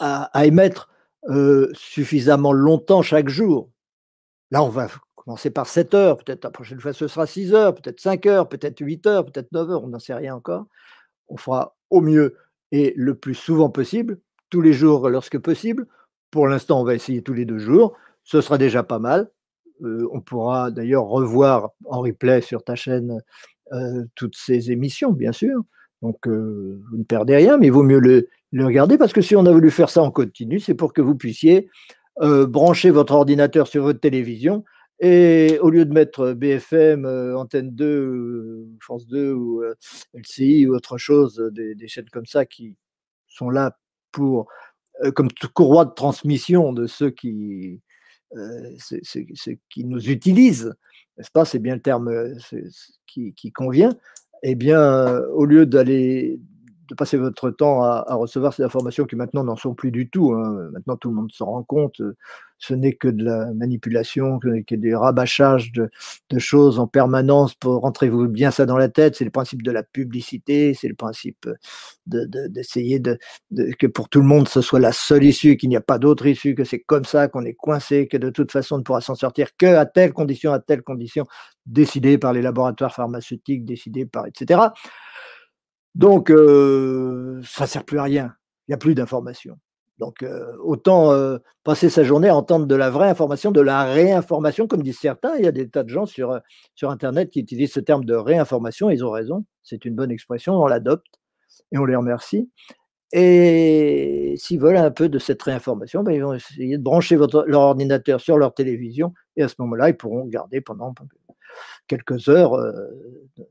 à émettre suffisamment longtemps chaque jour, là on va commencer par 7 heures, peut-être la prochaine fois ce sera 6 heures, peut-être 5 heures, peut-être 8 heures, peut-être 9 heures, on n'en sait rien encore. On fera au mieux et le plus souvent possible, tous les jours lorsque possible. Pour l'instant, on va essayer tous les deux jours. Ce sera déjà pas mal. Euh, on pourra d'ailleurs revoir en replay sur ta chaîne euh, toutes ces émissions, bien sûr. Donc, euh, vous ne perdez rien, mais il vaut mieux le, le, regarder parce que si on a voulu faire ça en continu, c'est pour que vous puissiez brancher votre ordinateur sur votre télévision et au lieu de mettre BFM, euh, Antenne 2, France 2 ou euh, LCI ou autre chose, des, chaînes comme ça qui sont là pour, euh, comme courroie de transmission de ceux qui, qui nous utilisent, n'est-ce pas? C'est bien le terme qui, convient. Eh bien, au lieu d'aller de passer votre temps à, recevoir ces informations qui maintenant n'en sont plus du tout. Hein. Maintenant, tout le monde s'en rend compte. Ce n'est que de la manipulation, que, que des rabâchages de, choses en permanence pour rentrer vous bien ça dans la tête. C'est le principe de la publicité, c'est le principe d'essayer de, que pour tout le monde ce soit la seule issue, qu'il n'y a pas d'autre issue, que c'est comme ça qu'on est coincé, que de toute façon on ne pourra s'en sortir que à telle condition, à telle condition, décidée par les laboratoires pharmaceutiques, décidée par etc. Donc, euh, ça ne sert plus à rien. Il n'y a plus d'information. Donc, euh, autant euh, passer sa journée à entendre de la vraie information, de la réinformation, comme disent certains. Il y a des tas de gens sur, sur Internet qui utilisent ce terme de réinformation. Ils ont raison. C'est une bonne expression. On l'adopte et on les remercie. Et s'ils veulent un peu de cette réinformation, ben, ils vont essayer de brancher leur ordinateur sur leur télévision. Et à ce moment-là, ils pourront garder pendant quelques heures euh,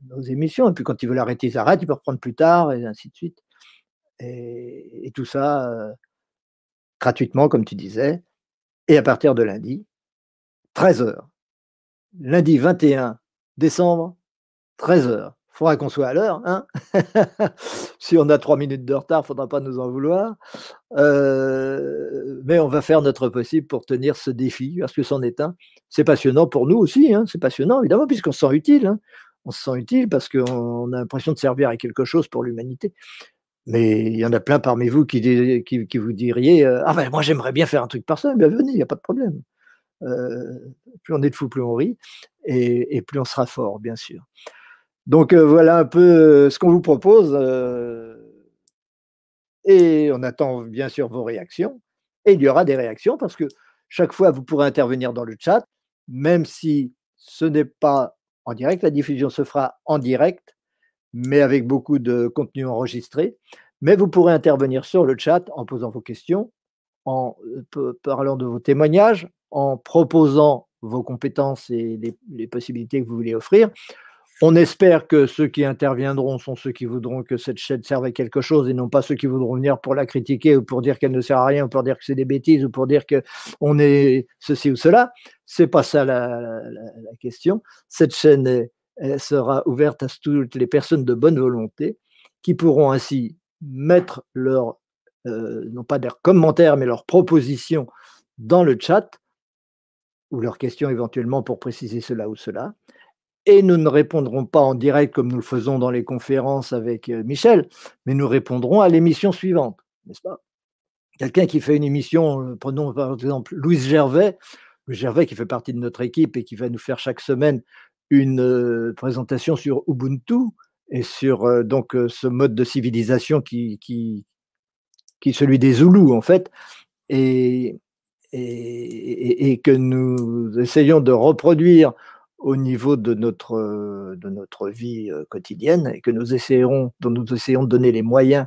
nos émissions. Et puis quand ils veulent arrêter, ils arrêtent, ils peuvent reprendre plus tard, et ainsi de suite. Et, tout ça euh, gratuitement, comme tu disais. Et à partir de lundi, 13 heures. Lundi 21 décembre, 13 heures. Il faudra qu'on soit à l'heure. Hein [laughs] si on a trois minutes de retard, faudra pas nous en vouloir. Euh, mais on va faire notre possible pour tenir ce défi, parce que c'en est un. C'est passionnant pour nous aussi. Hein. c'est passionnant, évidemment, puisqu'on se sent utile. Hein. on se sent utile parce qu'on a l'impression de servir à quelque chose pour l'humanité. Mais il y en a plein parmi vous qui, vous diriez euh, Ah ben moi j'aimerais bien faire un truc par ça, bien venez, il n'y a pas de problème. Euh, plus on est de fous, plus on rit, et plus on sera fort, bien sûr. Donc euh, voilà un peu euh, ce qu'on vous propose. Euh, et on attend bien sûr vos réactions. Et il y aura des réactions parce que chaque fois, vous pourrez intervenir dans le chat, même si ce n'est pas en direct. La diffusion se fera en direct, mais avec beaucoup de contenu enregistré. Mais vous pourrez intervenir sur le chat en posant vos questions, en parlant de vos témoignages, en proposant vos compétences et les possibilités que vous voulez offrir. On espère que ceux qui interviendront sont ceux qui voudront que cette chaîne serve à quelque chose et non pas ceux qui voudront venir pour la critiquer ou pour dire qu'elle ne sert à rien ou pour dire que c'est des bêtises ou pour dire que on est ceci ou cela. C'est pas ça la, question. Cette chaîne sera ouverte à toutes les personnes de bonne volonté qui pourront ainsi mettre leurs, euh, non pas leurs commentaires, mais leurs propositions dans le chat ou leurs questions éventuellement pour préciser cela ou cela et nous ne répondrons pas en direct comme nous le faisons dans les conférences avec euh, Michel, mais nous répondrons à l'émission suivante, n'est-ce pas? Quelqu'un qui fait une émission, euh, prenons par exemple Louise Gervais, Gervais qui fait partie de notre équipe et qui va nous faire chaque semaine une euh, présentation sur Ubuntu et sur donc ce mode de civilisation qui, qui, qui est celui des Zoulous en fait, et, et, et que nous essayons de reproduire au niveau de notre, de notre vie quotidienne et que nous essayerons, dont nous essayons de donner les moyens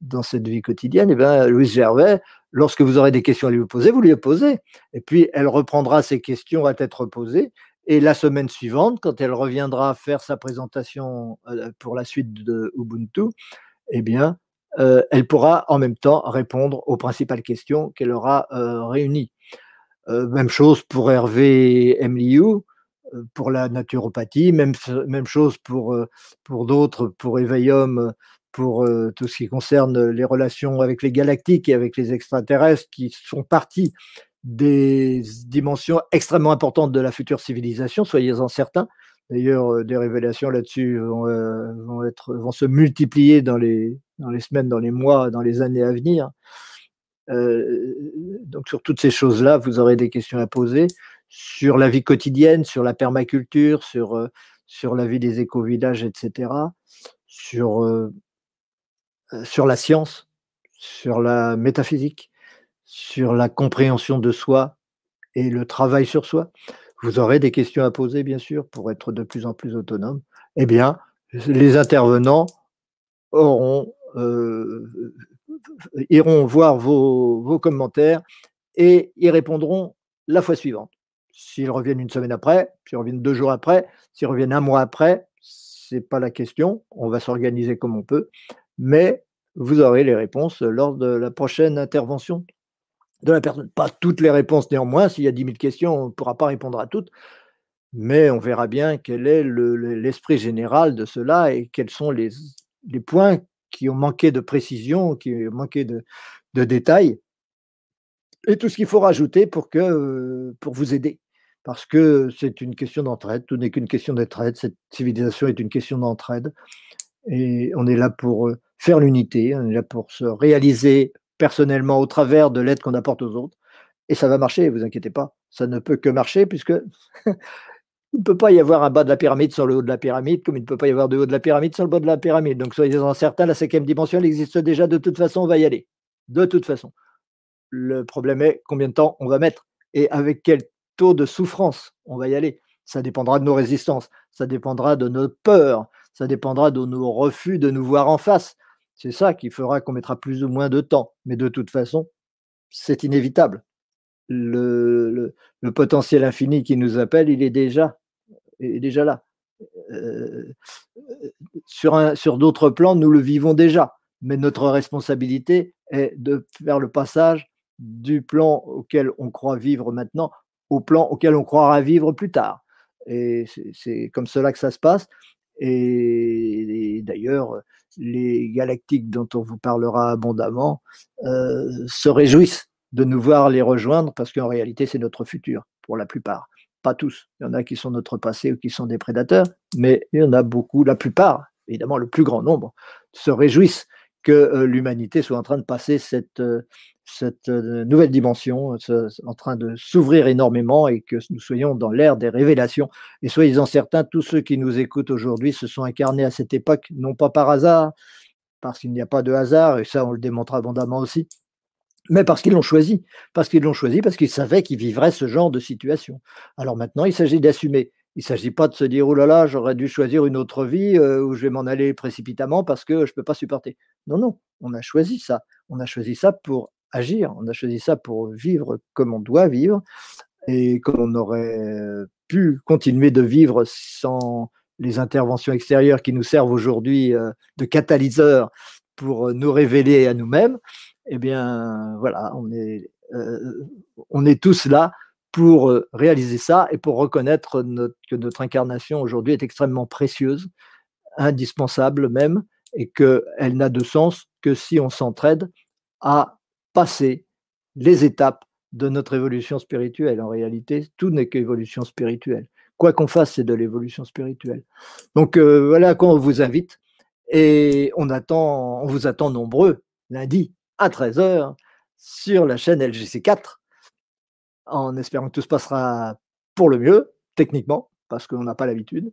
dans cette vie quotidienne, eh bien, Louise Gervais, lorsque vous aurez des questions à lui poser, vous lui posez. Et puis, elle reprendra ces questions à tête reposée. Et la semaine suivante, quand elle reviendra faire sa présentation euh, pour la suite de Ubuntu, eh bien, euh, elle pourra en même temps répondre aux principales questions qu'elle aura euh, réunies. même chose pour Hervé Mliou, pour la naturopathie, même, même chose pour, pour d'autres, pour Éveillum, pour tout ce qui concerne les relations avec les galactiques et avec les extraterrestres qui sont partis des dimensions extrêmement importantes de la future civilisation, soyez-en certains. D'ailleurs, des révélations là-dessus vont, vont se multiplier dans les, dans les semaines, dans les mois, dans les années à venir. donc sur toutes ces choses-là, vous aurez des questions à poser sur la vie quotidienne, sur la permaculture, sur, euh, la vie des éco-villages, etc., sur, euh, euh, sur la science, sur la métaphysique, sur la compréhension de soi et le travail sur soi. Vous aurez des questions à poser, bien sûr, pour être de plus en plus autonome. Eh bien, les intervenants iront voir vos, vos commentaires et y répondront la fois suivante. S'ils reviennent une semaine après, s'ils reviennent deux jours après, s'ils reviennent un mois après, ce n'est pas la question. On va s'organiser comme on peut. Mais vous aurez les réponses lors de la prochaine intervention de la personne. Pas toutes les réponses néanmoins. S'il y a 10 000 questions, on ne pourra pas répondre à toutes. Mais on verra bien quel est l'esprit général de cela et quels sont les, points qui ont manqué de précision, qui ont manqué de, de détails, et tout ce qu'il faut rajouter pour, que, pour vous aider parce que c'est une question d'entraide, tout n'est qu'une question d'entraide, cette civilisation est une question d'entraide, et on est là pour euh, faire l'unité, on est là pour se réaliser personnellement au travers de l'aide qu'on apporte aux autres, et ça va marcher, vous inquiétez pas, ça ne peut que marcher, puisque [laughs] il ne peut pas y avoir un bas de la pyramide sur le haut de la pyramide, comme il ne peut pas y avoir de haut de la pyramide sur le bas de la pyramide. Donc soyez-en certains, la cinquième dimension, elle existe déjà, de toute façon, on va y aller. De toute façon. Le problème est combien de temps on va mettre et avec de souffrance, on va y aller. Ça dépendra de nos résistances, ça dépendra de nos peurs, ça dépendra de nos refus de nous voir en face. C'est ça qui fera qu'on mettra plus ou moins de temps. Mais de toute façon, c'est inévitable. Le, potentiel infini qui nous appelle, il est déjà, est déjà là. Euh, sur d'autres plans, nous le vivons déjà. Mais notre responsabilité est de faire le passage du plan auquel on croit vivre maintenant au plan auquel on croira vivre plus tard. Et c'est comme cela que ça se passe. Et, d'ailleurs, les galactiques dont on vous parlera abondamment euh, se réjouissent de nous voir les rejoindre parce qu'en réalité, c'est notre futur pour la plupart. Pas tous. Il y en a qui sont notre passé ou qui sont des prédateurs, mais il y en a beaucoup, la plupart, évidemment, le plus grand nombre, se réjouissent que euh, l'humanité soit en train de passer cette, euh, cette euh, nouvelle dimension en train de s'ouvrir énormément et que nous soyons dans l'ère des révélations. Et soyez-en certains, tous ceux qui nous écoutent aujourd'hui se sont incarnés à cette époque, non pas par hasard, parce qu'il n'y a pas de hasard, et ça on le démontre abondamment aussi, mais parce qu'ils l'ont choisi, parce qu'ils l'ont choisi, parce qu'ils savaient qu'ils vivraient ce genre de situation. Alors maintenant, il s'agit d'assumer. Il ne s'agit pas de se dire, oh là là, j'aurais dû choisir une autre vie euh, où je vais m'en aller précipitamment parce que je ne peux pas supporter. Non, non, on a choisi ça. On a choisi ça pour agir. On a choisi ça pour vivre comme on doit vivre et comme on aurait pu continuer de vivre sans les interventions extérieures qui nous servent aujourd'hui euh, de catalyseur pour nous révéler à nous-mêmes. Eh bien, voilà, on est, euh, on est tous là pour euh, réaliser ça et pour reconnaître que notre incarnation aujourd'hui est extrêmement précieuse, indispensable même, et qu'elle n'a de sens que si on s'entraide à passer les étapes de notre évolution spirituelle. En réalité, tout n'est qu'évolution spirituelle. Quoi qu'on fasse, c'est de l'évolution spirituelle. Donc euh, voilà qu'on vous invite et on, attend, on vous attend nombreux lundi à 13h sur la chaîne LGC4 en espérant que tout se passera pour le mieux, techniquement, parce qu'on n'a pas l'habitude.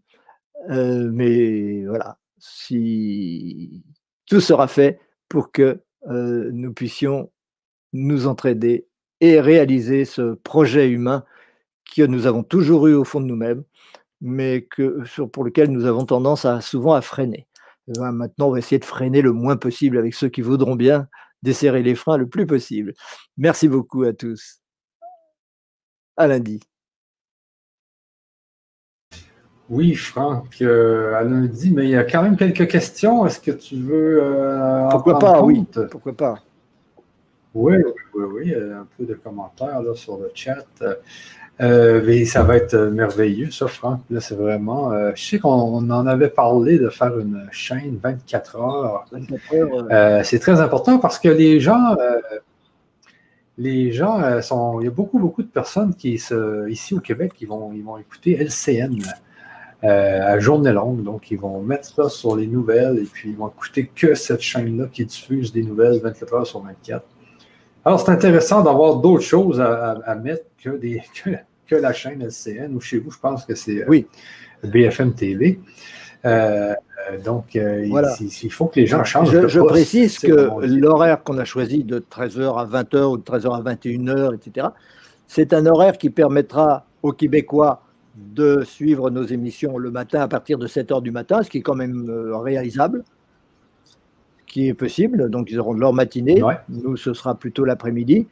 Euh, mais voilà, si tout sera fait pour que euh, nous puissions nous entraider et réaliser ce projet humain que nous avons toujours eu au fond de nous-mêmes, mais que, pour lequel nous avons tendance à souvent à freiner. Eh ben, maintenant, on va essayer de freiner le moins possible avec ceux qui voudront bien desserrer les freins le plus possible. Merci beaucoup à tous. À lundi. Oui, Franck, euh, à lundi, mais il y a quand même quelques questions. Est-ce que tu veux. Euh, Pourquoi pas, oui. Pourquoi pas. Oui, oui, oui, un peu de commentaires là, sur le chat. Euh, ça va être merveilleux, ça, Franck. Là, c'est vraiment. je sais qu'on en avait parlé de faire une chaîne 24 heures. 24 heures c'est très important parce que les gens les gens sont. Il y a beaucoup, beaucoup de personnes qui, ici au Québec, qui vont, ils vont écouter LCN euh, à journée longue. Donc, ils vont mettre ça sur les nouvelles et puis ils vont écouter que cette chaîne-là qui diffuse des nouvelles 24 heures sur 24. Alors, c'est intéressant d'avoir d'autres choses à, mettre que, des, [laughs] que, la chaîne LCN ou chez vous, je pense que c'est euh, oui. BFM TV. Euh, donc, il, faut que les gens changent. Je, je précise que l'horaire qu'on a choisi de 13h à 20h ou de 13h à 21h, etc., c'est un horaire qui permettra aux Québécois de suivre nos émissions le matin à partir de 7 heures du matin, ce qui est quand même euh, réalisable, qui est possible. Donc, ils auront de leur matinée. Nous, ce sera plutôt l'après-midi.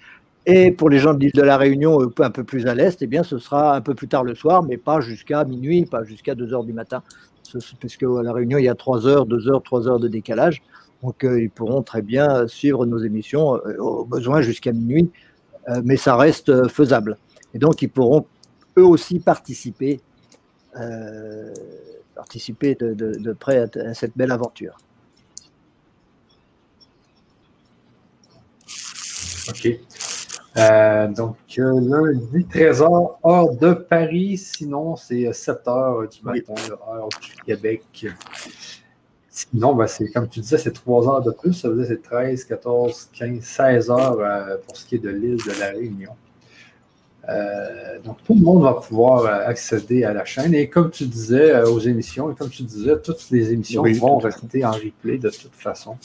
Et pour les gens de l'île de la Réunion, euh, un peu plus à l'est, eh bien, ce sera un peu plus tard le soir, mais pas jusqu'à minuit, pas jusqu'à 2 heures du matin. Puisque à la Réunion, il y a 3 heures, 2 heures, 3 heures de décalage. Donc, euh, ils pourront très bien suivre nos émissions, au besoin jusqu'à minuit, mais ça reste faisable. Et donc, ils pourront eux aussi participer, euh, participer de, près à, cette belle aventure. OK. Euh, donc, euh, lundi, 13h, heure de Paris. Sinon, c'est 7h du matin, heure du Québec. Sinon, ben, c'est comme tu disais, c'est 3 heures de plus. Ça veut dire c'est 13, 14, 15, 16 heures pour ce qui est de l'île de la Réunion. Euh, donc, tout le monde va pouvoir euh, accéder à la chaîne. Et comme tu disais euh, aux émissions, et comme tu disais, toutes les émissions vont rester en replay de toute façon.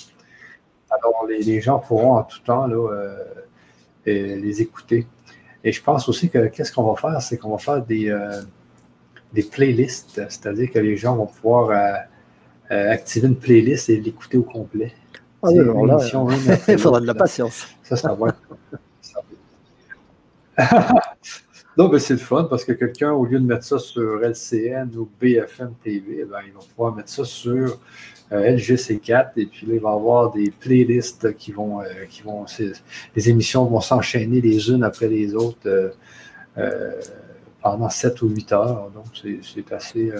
Alors, les, gens pourront en tout temps là, les écouter. Et je pense aussi que qu'est-ce qu'on va faire, c'est qu'on va faire des, des playlists, c'est-à-dire que les gens vont pouvoir activer une playlist et l'écouter au complet. Ah [laughs] il faudra de la patience. Ça, ça va [laughs] non, mais c'est le fun parce que quelqu'un, au lieu de mettre ça sur LCN ou BFM TV, ben, il va pouvoir mettre ça sur euh, LGC4 et puis là, il va avoir des playlists qui vont, euh, qui vont, les émissions vont s'enchaîner les unes après les autres euh, pendant 7 ou 8 heures. Donc, c'est assez,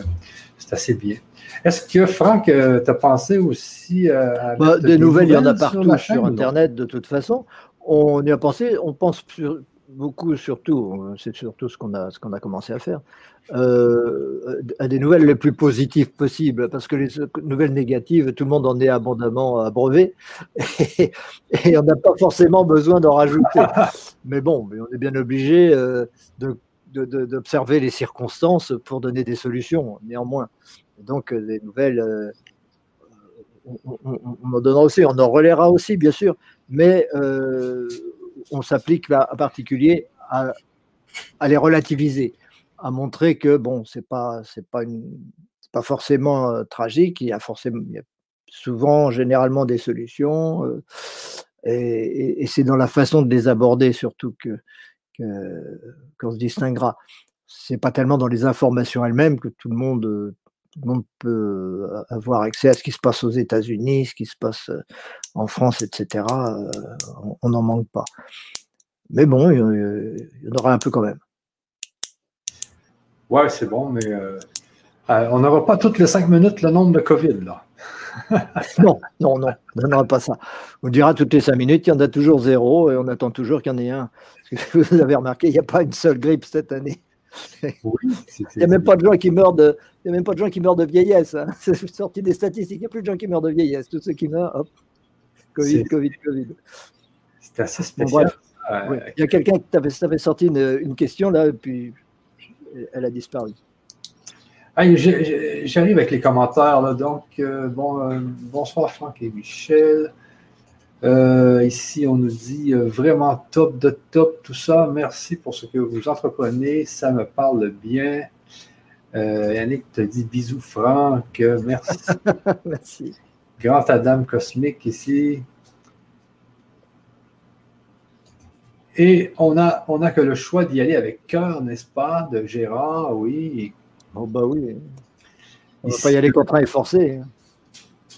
assez bien. Est-ce que, Franck, tu as pensé aussi à. Bah, des, nouvelles, il y en a partout sur, Internet de toute façon. On y a pensé, on pense sur, beaucoup surtout, euh, c'est surtout ce qu'on a, ce qu'on a commencé à faire, euh, à des nouvelles les plus positives possibles, parce que les nouvelles négatives, tout le monde en est abondamment abreuvé, et, [laughs] et on n'a pas forcément besoin d'en rajouter. [laughs] Mais bon, on est bien obligé euh, de, d'observer les circonstances pour donner des solutions, néanmoins. Donc, les nouvelles, on, en donnera aussi, on en relaiera aussi, bien sûr, mais on s'applique en particulier à, les relativiser, à montrer que bon, c'est pas c'est pas pas forcément euh, tragique. Il y a forcément souvent généralement des solutions euh, et, c'est dans la façon de les aborder surtout que qu'on se distinguera. C'est pas tellement dans les informations elles-mêmes que tout le monde tout le monde peut avoir accès à ce qui se passe aux États-Unis, ce qui se passe en France, etc. On n'en manque pas. Mais bon, il y en aura un peu quand même. Ouais, c'est bon, mais euh, euh, on n'aura pas toutes les cinq minutes le nombre de COVID, là. [laughs] non, non, non, on n'aura pas ça. On dira toutes les cinq minutes, il y en a toujours zéro et on attend toujours qu'il y en ait un. [laughs] vous avez remarqué, il n'y a pas une seule grippe cette année. [laughs] il n'y a même pas de gens qui meurent de, il y a même pas de gens qui meurent de vieillesse. Hein. [laughs] C'est sorti des statistiques, il n'y a plus de gens qui meurent de vieillesse. Tous ceux qui meurent, hop, Covid, Covid, Covid. C'est assez spécial. Il y a quelqu'un qui t'avait sorti une, question là, et puis elle a disparu. J'arrive avec les commentaires. Là, donc, euh, bon, euh, bonsoir Franck et Michel. Euh, ici, on nous dit vraiment top de top tout ça. Merci pour ce que vous entreprenez. Ça me parle bien. Euh, Yannick te dit bisous, Franck. Merci. [laughs] Merci. Grand Adam Cosmique ici. Et on a, on a que le choix d'y aller avec cœur, n'est-ce pas, de Gérard, oui. Oh bah oui. On ne va pas y aller contraint et forcé.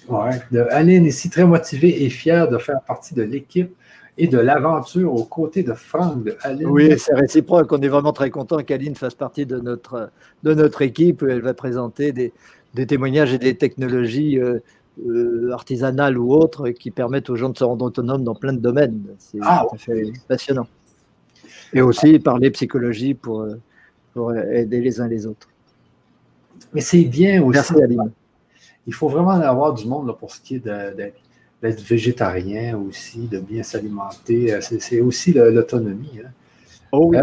Ouais. De Aline ici, très motivée et fière de faire partie de l'équipe et de l'aventure aux côtés de Franck, de Aline. Oui, c'est réciproque. On est vraiment très content qu'Aline fasse partie de notre, de notre équipe. Elle va présenter des, des témoignages et des technologies euh, euh, artisanales ou autres qui permettent aux gens de se rendre autonomes dans plein de domaines. C'est Ah, tout à fait passionnant. Et aussi parler psychologie pour, euh, pour aider les uns les autres. Mais c'est bien aussi. Merci Aline. Il faut vraiment en avoir du monde là, pour ce qui est d'être végétarien aussi, de bien s'alimenter. Euh, C'est aussi l'autonomie. hein. Oh oui.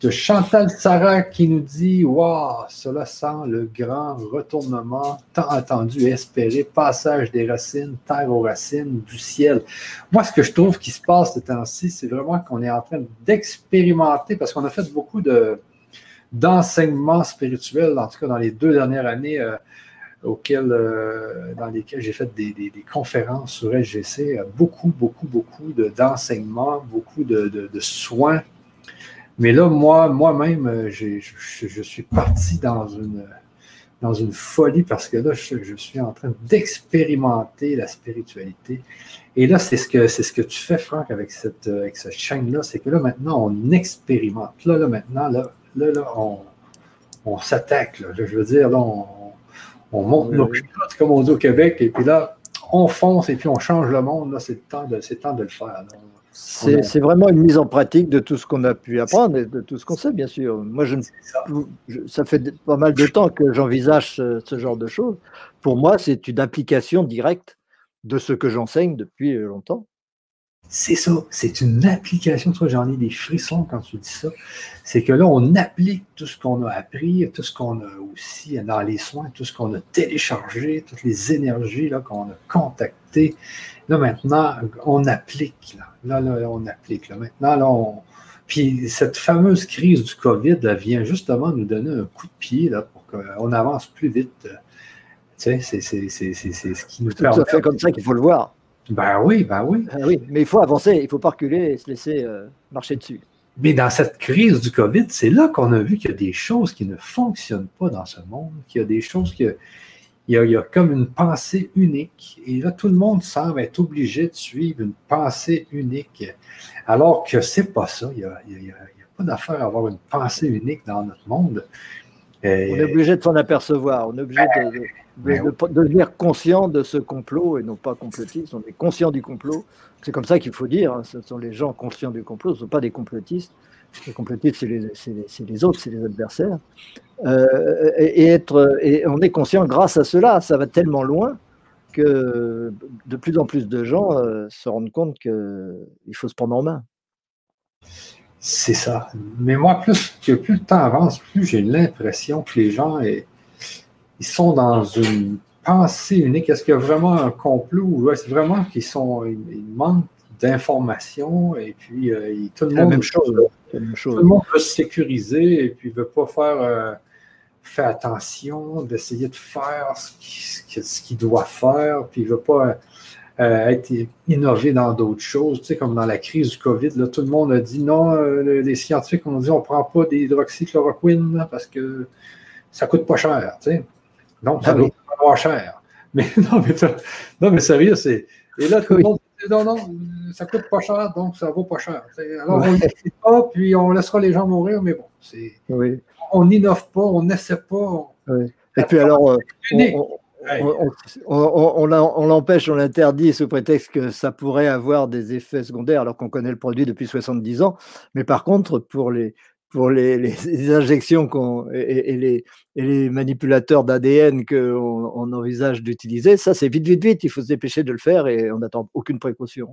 de Chantal Sarah qui nous dit Waouh, cela sent le grand retournement tant attendu et espéré, passage des racines, terre aux racines, du ciel. Moi, ce que je trouve qui se passe ce temps-ci, c'est vraiment qu'on est en train d'expérimenter parce qu'on a fait beaucoup de d'enseignements spirituels, en tout cas dans les deux dernières années euh, euh, dans lesquelles j'ai fait des, des- conférences sur SGC, euh, beaucoup, beaucoup, beaucoup de- d'enseignements, beaucoup de, de- soins mais là, moi, moi-même, euh, je, je suis parti dans une, dans une folie parce que là, je, je suis en train d'expérimenter la spiritualité. Et là, c'est ce que ce que tu fais, Franck, avec cette, avec cette chaîne-là, c'est que là, maintenant, on expérimente. Là, là, maintenant, là, là, là, on, on s'attaque. Je veux dire, là, on, on monte Oui, nos culottes, comme on dit au Québec, et puis là, on fonce et puis on change le monde. Là, c'est le temps de, c'est le temps de le faire. C'est vraiment une mise en pratique de tout ce qu'on a pu apprendre et de tout ce qu'on sait, bien sûr. Moi, je, ça. je- ça fait pas mal de temps que j'envisage ce, ce genre de choses. Pour moi, c'est une application directe de ce que j'enseigne depuis euh, longtemps. C'est ça, c'est une application. Toi, j'en ai des frissons quand tu dis ça. C'est que là, on applique tout ce qu'on a appris, tout ce qu'on a aussi dans les soins, tout ce qu'on a téléchargé, toutes les énergies là, qu'on a contactées. Là, maintenant, on applique. Là, là, là, on applique. Là. Maintenant, là, on. Puis cette fameuse crise du COVID là, vient justement nous donner un coup de pied là, pour qu'on avance plus vite. Tu sais, c'est c'est- c'est- c'est- c'est ce qui nous C'est tout permet. à fait comme ça qu'il faut le voir. Ben oui, ben oui. Ah oui, mais il faut avancer, il ne faut pas reculer et se laisser euh, marcher dessus. Mais dans cette crise du COVID, c'est là qu'on a vu qu'il y a des choses qui ne fonctionnent pas dans ce monde, qu'il y a des choses que. Il y, a, il y a comme une pensée unique. Et là, tout le monde semble être obligé de suivre une pensée unique. Alors que c'est pas ça. Il n'y a, pas d'affaire à avoir une pensée unique dans notre monde. On est obligé de s'en apercevoir, on est obligé de, de- de- ben de- de devenir conscient de ce complot et non pas complotiste. On est conscient du complot. C'est comme ça qu'il faut dire. hein. Ce sont les gens conscients du complot, ce ne sont pas des complotistes. Les complotistes, c'est les, les- les autres, c'est les adversaires. Euh, et, et être, et on est conscient grâce à cela. Ça va tellement loin que de plus en plus de gens euh, se rendent compte qu'il faut se prendre en main. C'est ça. Mais moi, plus que plus le temps avance, plus j'ai l'impression que les gens ils sont dans une pensée unique. Est-ce qu'il y a vraiment un complot ou est-ce vraiment qu'ils sont ils, ils manquent d'informations et puis euh, ils- tout le monde même chose. La même tout chose. le monde veut se sécuriser et puis ne veut pas faire, euh, faire attention, d'essayer de faire ce qu'il doit faire, puis il ne veut pas euh, être innové dans d'autres choses. Tu sais, comme dans la crise du COVID, là, tout le monde a dit non, le- les scientifiques ont dit on ne prend pas d'hydroxychloroquine parce que ça ne coûte pas cher. Tu sais. Donc, ça Ah doit oui. pas avoir cher. Mais [laughs] non, mais, ça- non, mais sérieux, c'est. Et là, tout Oui. le monde dit non, non, ça coûte pas cher, donc ça vaut pas cher. Alors, Ouais. on dit pas, puis on laissera les gens mourir, mais bon, c'est Oui. on n'innove pas, on n'essaie pas. Et puis alors, euh, on l'empêche, on l'interdit sous prétexte que ça pourrait avoir des effets secondaires alors qu'on connaît le produit depuis 70 ans. Mais par contre, pour les, pour les, injections et, et les manipulateurs d'ADN qu'on on envisage d'utiliser, ça c'est vite, vite, vite, il faut se dépêcher de le faire et on n'attend aucune précaution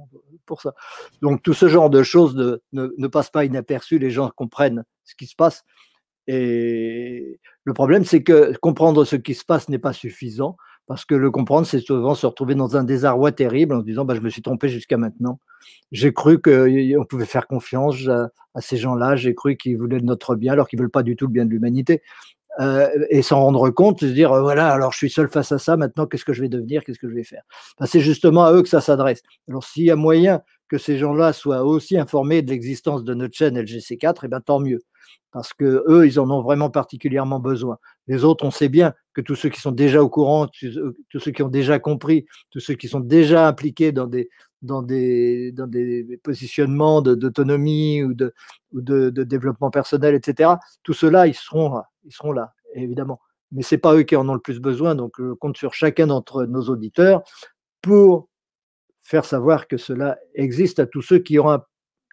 pour ça. Donc tout ce genre de choses ne, ne, ne passe pas inaperçu, les gens comprennent ce qui se passe. Et le problème, c'est que comprendre ce qui se passe n'est pas suffisant, parce que le comprendre, c'est souvent se retrouver dans un désarroi terrible en se disant bah, Je me suis trompé jusqu'à maintenant. J'ai cru qu'on pouvait faire confiance à, ces gens-là, j'ai cru qu'ils voulaient notre bien, alors qu'ils ne veulent pas du tout le bien de l'humanité. et s'en rendre compte, se dire voilà, alors je suis seul face à ça, maintenant qu'est-ce que je vais devenir, qu'est-ce que je vais faire? C'est justement à eux que ça s'adresse. Alors s'il y a moyen que ces gens-là soient aussi informés de l'existence de notre chaîne LGC4, et bien tant mieux parce que eux, ils en ont vraiment particulièrement besoin. Les autres, on sait bien que tous ceux qui sont déjà au courant, tous ceux qui ont déjà compris, tous ceux qui sont déjà impliqués dans des, positionnements d'autonomie ou, de, développement personnel, etc., tout cela, ils seront là, ils seront là, évidemment. Mais ce n'est pas eux qui en ont le plus besoin, donc je compte sur chacun d'entre nos auditeurs pour faire savoir que cela existe à tous ceux qui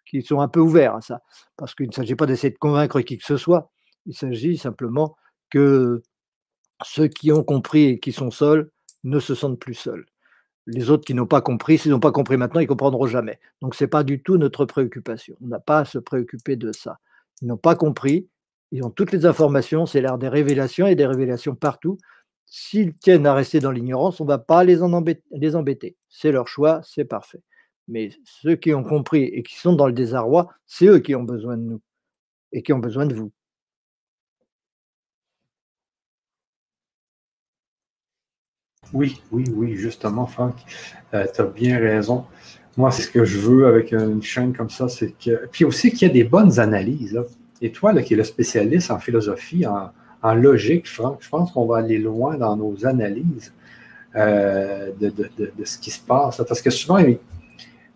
qui sont un peu ouverts à ça. Parce qu'il ne s'agit pas d'essayer de convaincre qui que ce soit, il s'agit simplement que ceux qui ont compris et qui sont seuls ne se sentent plus seuls. Les autres qui n'ont pas compris, s'ils n'ont pas compris maintenant, ils comprendront jamais. Donc ce n'est pas du tout notre préoccupation. On n'a pas à se préoccuper de ça. Ils n'ont pas compris, ils ont toutes les informations, c'est l'air des révélations et des révélations partout. S'ils tiennent à rester dans l'ignorance, on ne va pas les embêter. C'est leur choix, c'est parfait. Mais ceux qui ont compris et qui sont dans le désarroi, c'est eux qui ont besoin de nous et qui ont besoin de vous. Oui, oui, oui, justement, Franck, euh, tu as bien raison. Moi, c'est ce que je veux avec une chaîne comme ça, c'est que. Puis aussi qu'il y ait des bonnes analyses. Et toi, là, qui es le spécialiste en philosophie, en, logique, Franck, je pense qu'on va aller loin dans nos analyses euh, de, ce qui se passe. Parce que souvent,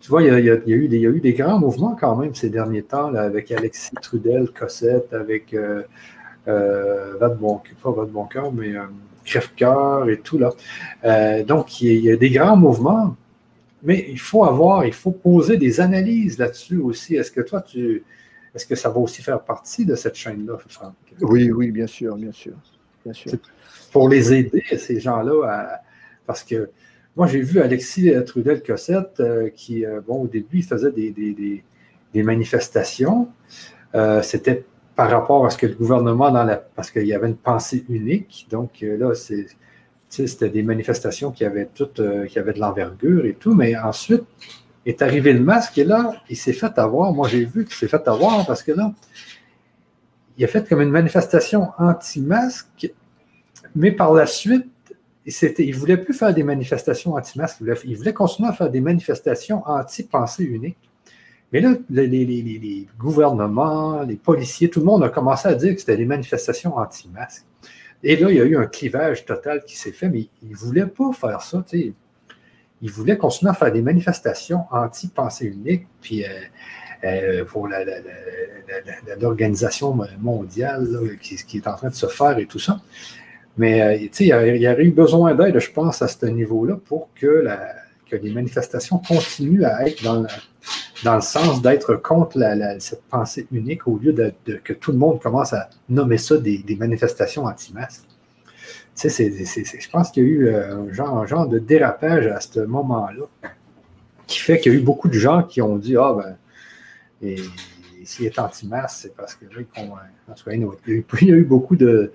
tu vois, il y, a, eu des, grands mouvements quand même ces derniers temps, avec Alexis Trudel, Cossette, avec euh, euh, pas Vadeboncoeur, mais euh, Crève-Cœur et tout. là. Euh, donc, il y, a, des grands mouvements, mais il faut avoir, il faut poser des analyses là-dessus aussi. Est-ce que toi, tu. Est-ce que ça va aussi faire partie de cette chaîne-là, Franck? Oui, oui, bien sûr, bien sûr. Bien sûr. Pour les aider, ces gens-là, parce que moi, j'ai vu Alexis Trudel-Cossette euh, qui, euh, bon, au début, il faisait des, manifestations. Euh, c'était par rapport à ce que le gouvernement, dans la, parce qu'il y avait une pensée unique. Donc là, c'était des manifestations qui avaient, toutes, qui avaient de l'envergure et tout. Mais ensuite, est arrivé le masque et là, il s'est fait avoir. Moi, j'ai vu qu'il s'est fait avoir parce que là, il a fait comme une manifestation anti-masque, mais par la suite, il ne voulait plus faire des manifestations anti-masques, il, voulait, continuer à faire des manifestations anti-pensée unique. Mais là, les, gouvernements, les policiers, tout le monde a commencé à dire que c'était des manifestations anti-masques. Et là, il y a eu un clivage total qui s'est fait, mais il ne voulait pas faire ça. Il voulait continuer à faire des manifestations anti-pensée unique, puis euh, euh, pour l'organisation mondiale qui, est en train de se faire et tout ça. Mais euh, il y, aurait eu besoin d'aide, je pense, à ce niveau-là pour que, les manifestations continuent à être dans, le sens d'être contre cette pensée unique au lieu de, que tout le monde commence à nommer ça des, manifestations anti-masques. je pense qu'il y a eu euh, un genre, de dérapage à ce moment-là qui fait qu'il y a eu beaucoup de gens qui ont dit Ah, ben, s'il est anti-masque, c'est parce que, en tout cas, il y a eu beaucoup de,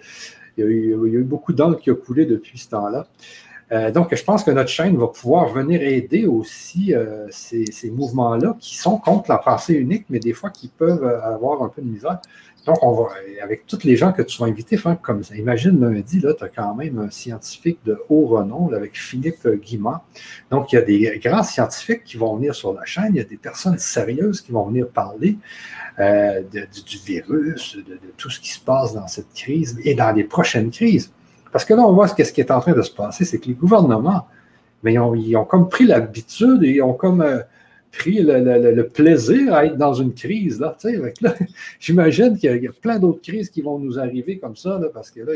il y a eu, beaucoup d'encre qui a coulé depuis ce temps-là. Euh, donc, je pense que notre chaîne va pouvoir venir aider aussi euh, ces, mouvements-là qui sont contre la pensée unique, mais des fois qui peuvent avoir un peu de misère. Donc, on va, avec tous les gens que tu vas inviter, Franck, comme ça, imagine lundi, tu as quand même un scientifique de haut renom avec Philippe Guimard. Donc, il y a des grands scientifiques qui vont venir sur la chaîne, il y a des personnes sérieuses qui vont venir parler. Euh, du, virus, de, tout ce qui se passe dans cette crise et dans les prochaines crises. Parce que là, on voit ce, ce qui est en train de se passer, c'est que les gouvernements, mais ils, ont, comme pris l'habitude et ils ont comme euh, pris le, plaisir à être dans une crise. Là, là, [laughs] J'imagine qu'il y, a plein d'autres crises qui vont nous arriver comme ça, parce que là,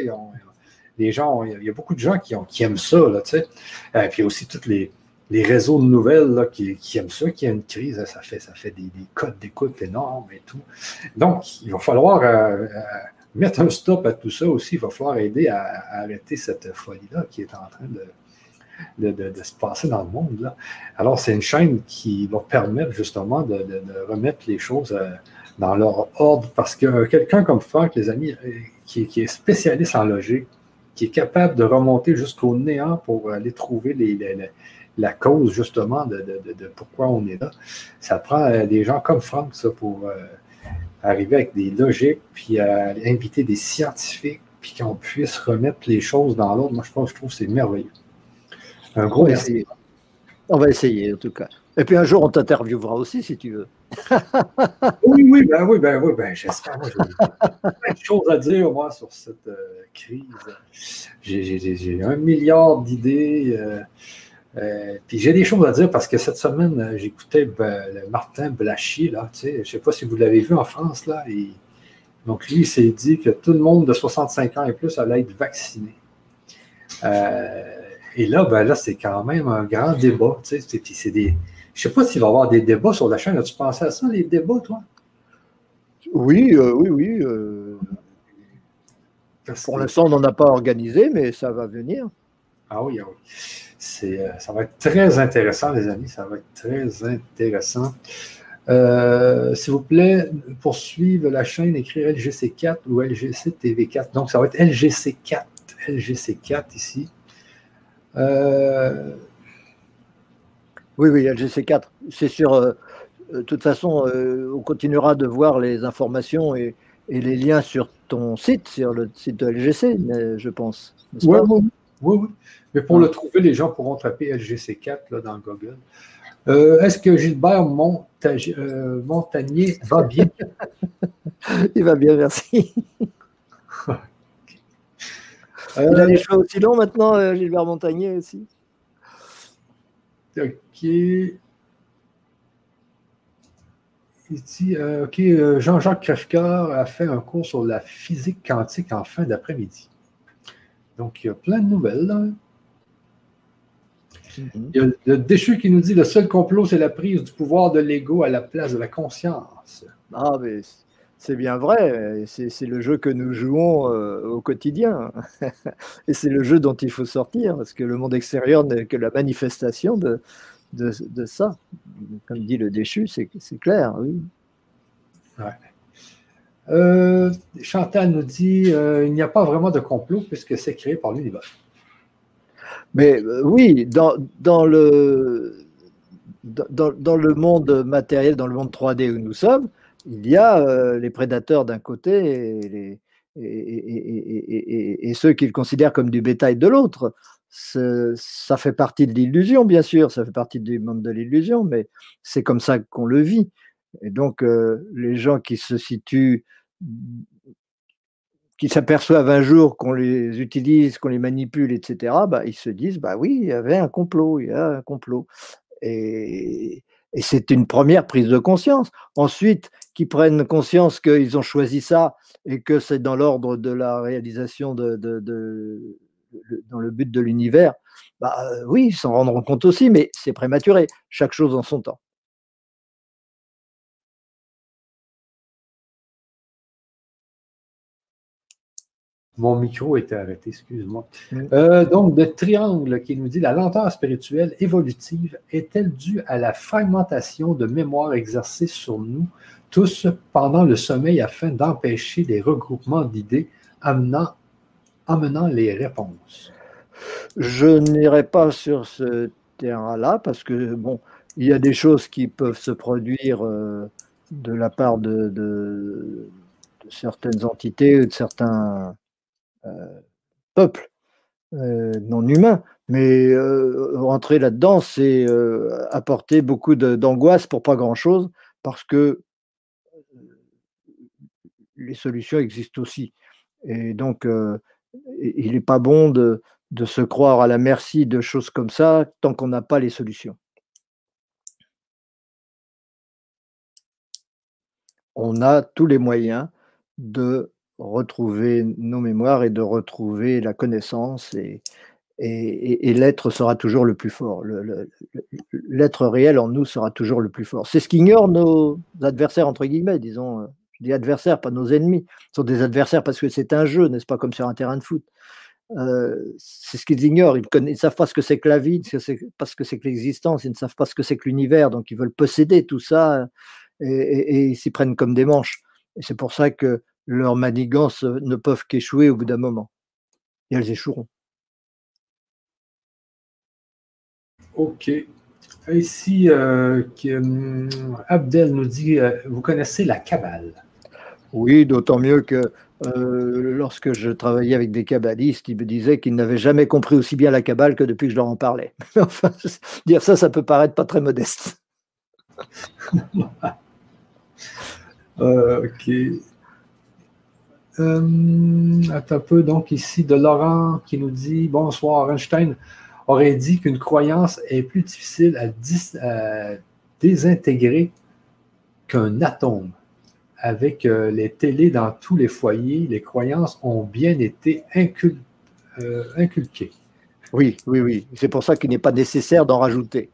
gens, il y a beaucoup de gens qui, qui aiment ça. Là, euh, puis aussi toutes les, réseaux de nouvelles qui, aiment ça, qu'il y a une crise, ça fait, ça fait des, codes d'écoute énormes et tout. Donc, il va falloir euh, euh, mettre un stop à tout ça aussi. Il va falloir aider à, arrêter cette folie-là qui est en train de, de, se passer dans le monde. Là. Alors, c'est une chaîne qui va permettre justement de, remettre les choses euh, dans leur ordre parce que quelqu'un comme Franck, les amis, qui, qui, est spécialiste en logique, qui est capable de remonter jusqu'au néant pour aller trouver les, les la cause justement de, pourquoi on est là. Ça prend euh, des gens comme Franck, ça, pour euh, arriver avec des logiques, puis à inviter des scientifiques, puis qu'on puisse remettre les choses dans l'ordre. Moi, je pense, je trouve que c'est merveilleux. Un gros merci. On va essayer, en tout cas. Et puis un jour, on t'interviewera aussi, si tu veux. [laughs] oui, oui, ben oui, ben oui, ben j'espère. J'ai plein de choses à dire, moi, sur cette euh, crise. J'ai un milliard d'idées. Euh, euh, puis j'ai des choses à dire parce que cette semaine, j'écoutais ben, Martin Blachier, là, tu sais, je ne sais pas si vous l'avez vu en France, là. donc lui, il s'est dit que tout le monde de 65 ans et plus allait être vacciné. et là, ben là, c'est quand même un grand débat, tu sais, c'est des je ne sais pas s'il va y avoir des débats sur la chaîne. As-tu pensé à ça, les débats, toi? Oui, euh, oui, oui. Euh. Pour l'instant, on n'en a pas organisé, mais ça va venir. Ah oui, ah oui. Euh, ça va être très intéressant, les amis. Ça va être très intéressant. S'il vous plaît, poursuivre la chaîne, écrire LGC4 ou LGC TV4. Donc, ça va être LGC4. LGC4 ici. Euh, oui, oui, LGC4. C'est sûr. Euh, euh, de toute façon, euh, on continuera de voir les informations et, les liens sur ton site, sur le site de LGC, je pense. Oui, oui, oui, Mais pour le trouver, les gens pourront taper LGC4 là, dans Google. Est-ce que Gilbert Montagnier va bien? [laughs] Il va bien, merci. [laughs] Il a les cheveux aussi longs maintenant, Gilbert Montagnier aussi. OK. Ici, euh, OK, euh, Jean-Jacques Crèvecoeur a fait un cours sur la physique quantique en fin d'après-midi. Donc, il y a plein de nouvelles. Mm-hmm. Il y a le déchu qui nous dit le seul complot, c'est la prise du pouvoir de l'ego à la place de la conscience. Ah, mais c'est bien vrai. C'est le jeu que nous jouons euh, au quotidien. [laughs] Et c'est le jeu dont il faut sortir, parce que le monde extérieur n'est que la manifestation de, de, ça. Comme dit le déchu, c'est clair, oui. Euh, Chantal nous dit euh, il n'y a pas vraiment de complot puisque c'est créé par l'univers. Mais euh, oui, dans, dans le, dans, dans, le monde matériel, dans le monde 3D où nous sommes, il y a les prédateurs d'un côté et, et, ceux qu'ils considèrent comme du bétail de l'autre ça fait partie de l'illusion, bien sûr, ça fait partie du monde de l'illusion, mais c'est comme ça qu'on le vit. Et donc, les gens qui se situent, qui s'aperçoivent un jour qu'on les utilise, qu'on les manipule, etc., bah, ils se disent, bah oui, il y avait un complot, il y a un complot. Et, c'est une première prise de conscience. Ensuite, qu'ils prennent conscience qu'ils ont choisi ça et que c'est dans l'ordre de la réalisation de dans le but de l'univers, bah, euh, oui, ils s'en rendront compte aussi, mais c'est prématuré. Chaque chose en son temps. Mon micro était arrêté, excuse-moi. Euh, donc, le triangle qui nous dit la lenteur spirituelle évolutive est-elle due à la fragmentation de mémoire exercée sur nous tous pendant le sommeil afin d'empêcher les regroupements d'idées amenant amenant les réponses? Je n'irai pas sur ce terrain-là parce que, bon, il y a des choses qui peuvent se produire euh, de la part de, certaines entités ou de certains euh, peuples euh, non humains. Mais rentrer là-dedans, c'est apporter beaucoup d'angoisse pour pas grand-chose parce que les solutions existent aussi. Et donc, il n'est pas bon de, se croire à la merci de choses comme ça tant qu'on n'a pas les solutions. On a tous les moyens de retrouver nos mémoires et de retrouver la connaissance et, et, l'être sera toujours le plus fort. L'être réel en nous sera toujours le plus fort. C'est ce qu'ignorent nos adversaires, entre guillemets, disons, des adversaires, pas nos ennemis. Ce sont des adversaires parce que c'est un jeu, n'est-ce pas, comme sur un terrain de foot. Euh, c'est ce qu'ils ignorent. Ils ne savent pas ce que c'est que la vie, pas ce que c'est que l'existence, ils ne savent pas ce que c'est que l'univers, donc ils veulent posséder tout ça et, ils s'y prennent comme des manches. C'est pour ça que leurs manigances ne peuvent qu'échouer au bout d'un moment. Et elles échoueront. Ok. Ici, euh, hum, Abdel nous dit, euh, vous connaissez la cabale Oui, d'autant mieux que euh, lorsque je travaillais avec des kabbalistes, ils me disaient qu'ils n'avaient jamais compris aussi bien la kabbale que depuis que je leur en parlais. [laughs] enfin, dire ça, ça peut paraître pas très modeste. [laughs] Euh, ok. Euh, un peu, donc ici de Laurent qui nous dit Bonsoir, Einstein aurait dit qu'une croyance est plus difficile à désintégrer qu'un atome avec euh, les télés dans tous les foyers, les croyances ont bien été euh, inculquées. Oui, oui, oui. C'est pour ça qu'il n'est pas nécessaire d'en rajouter.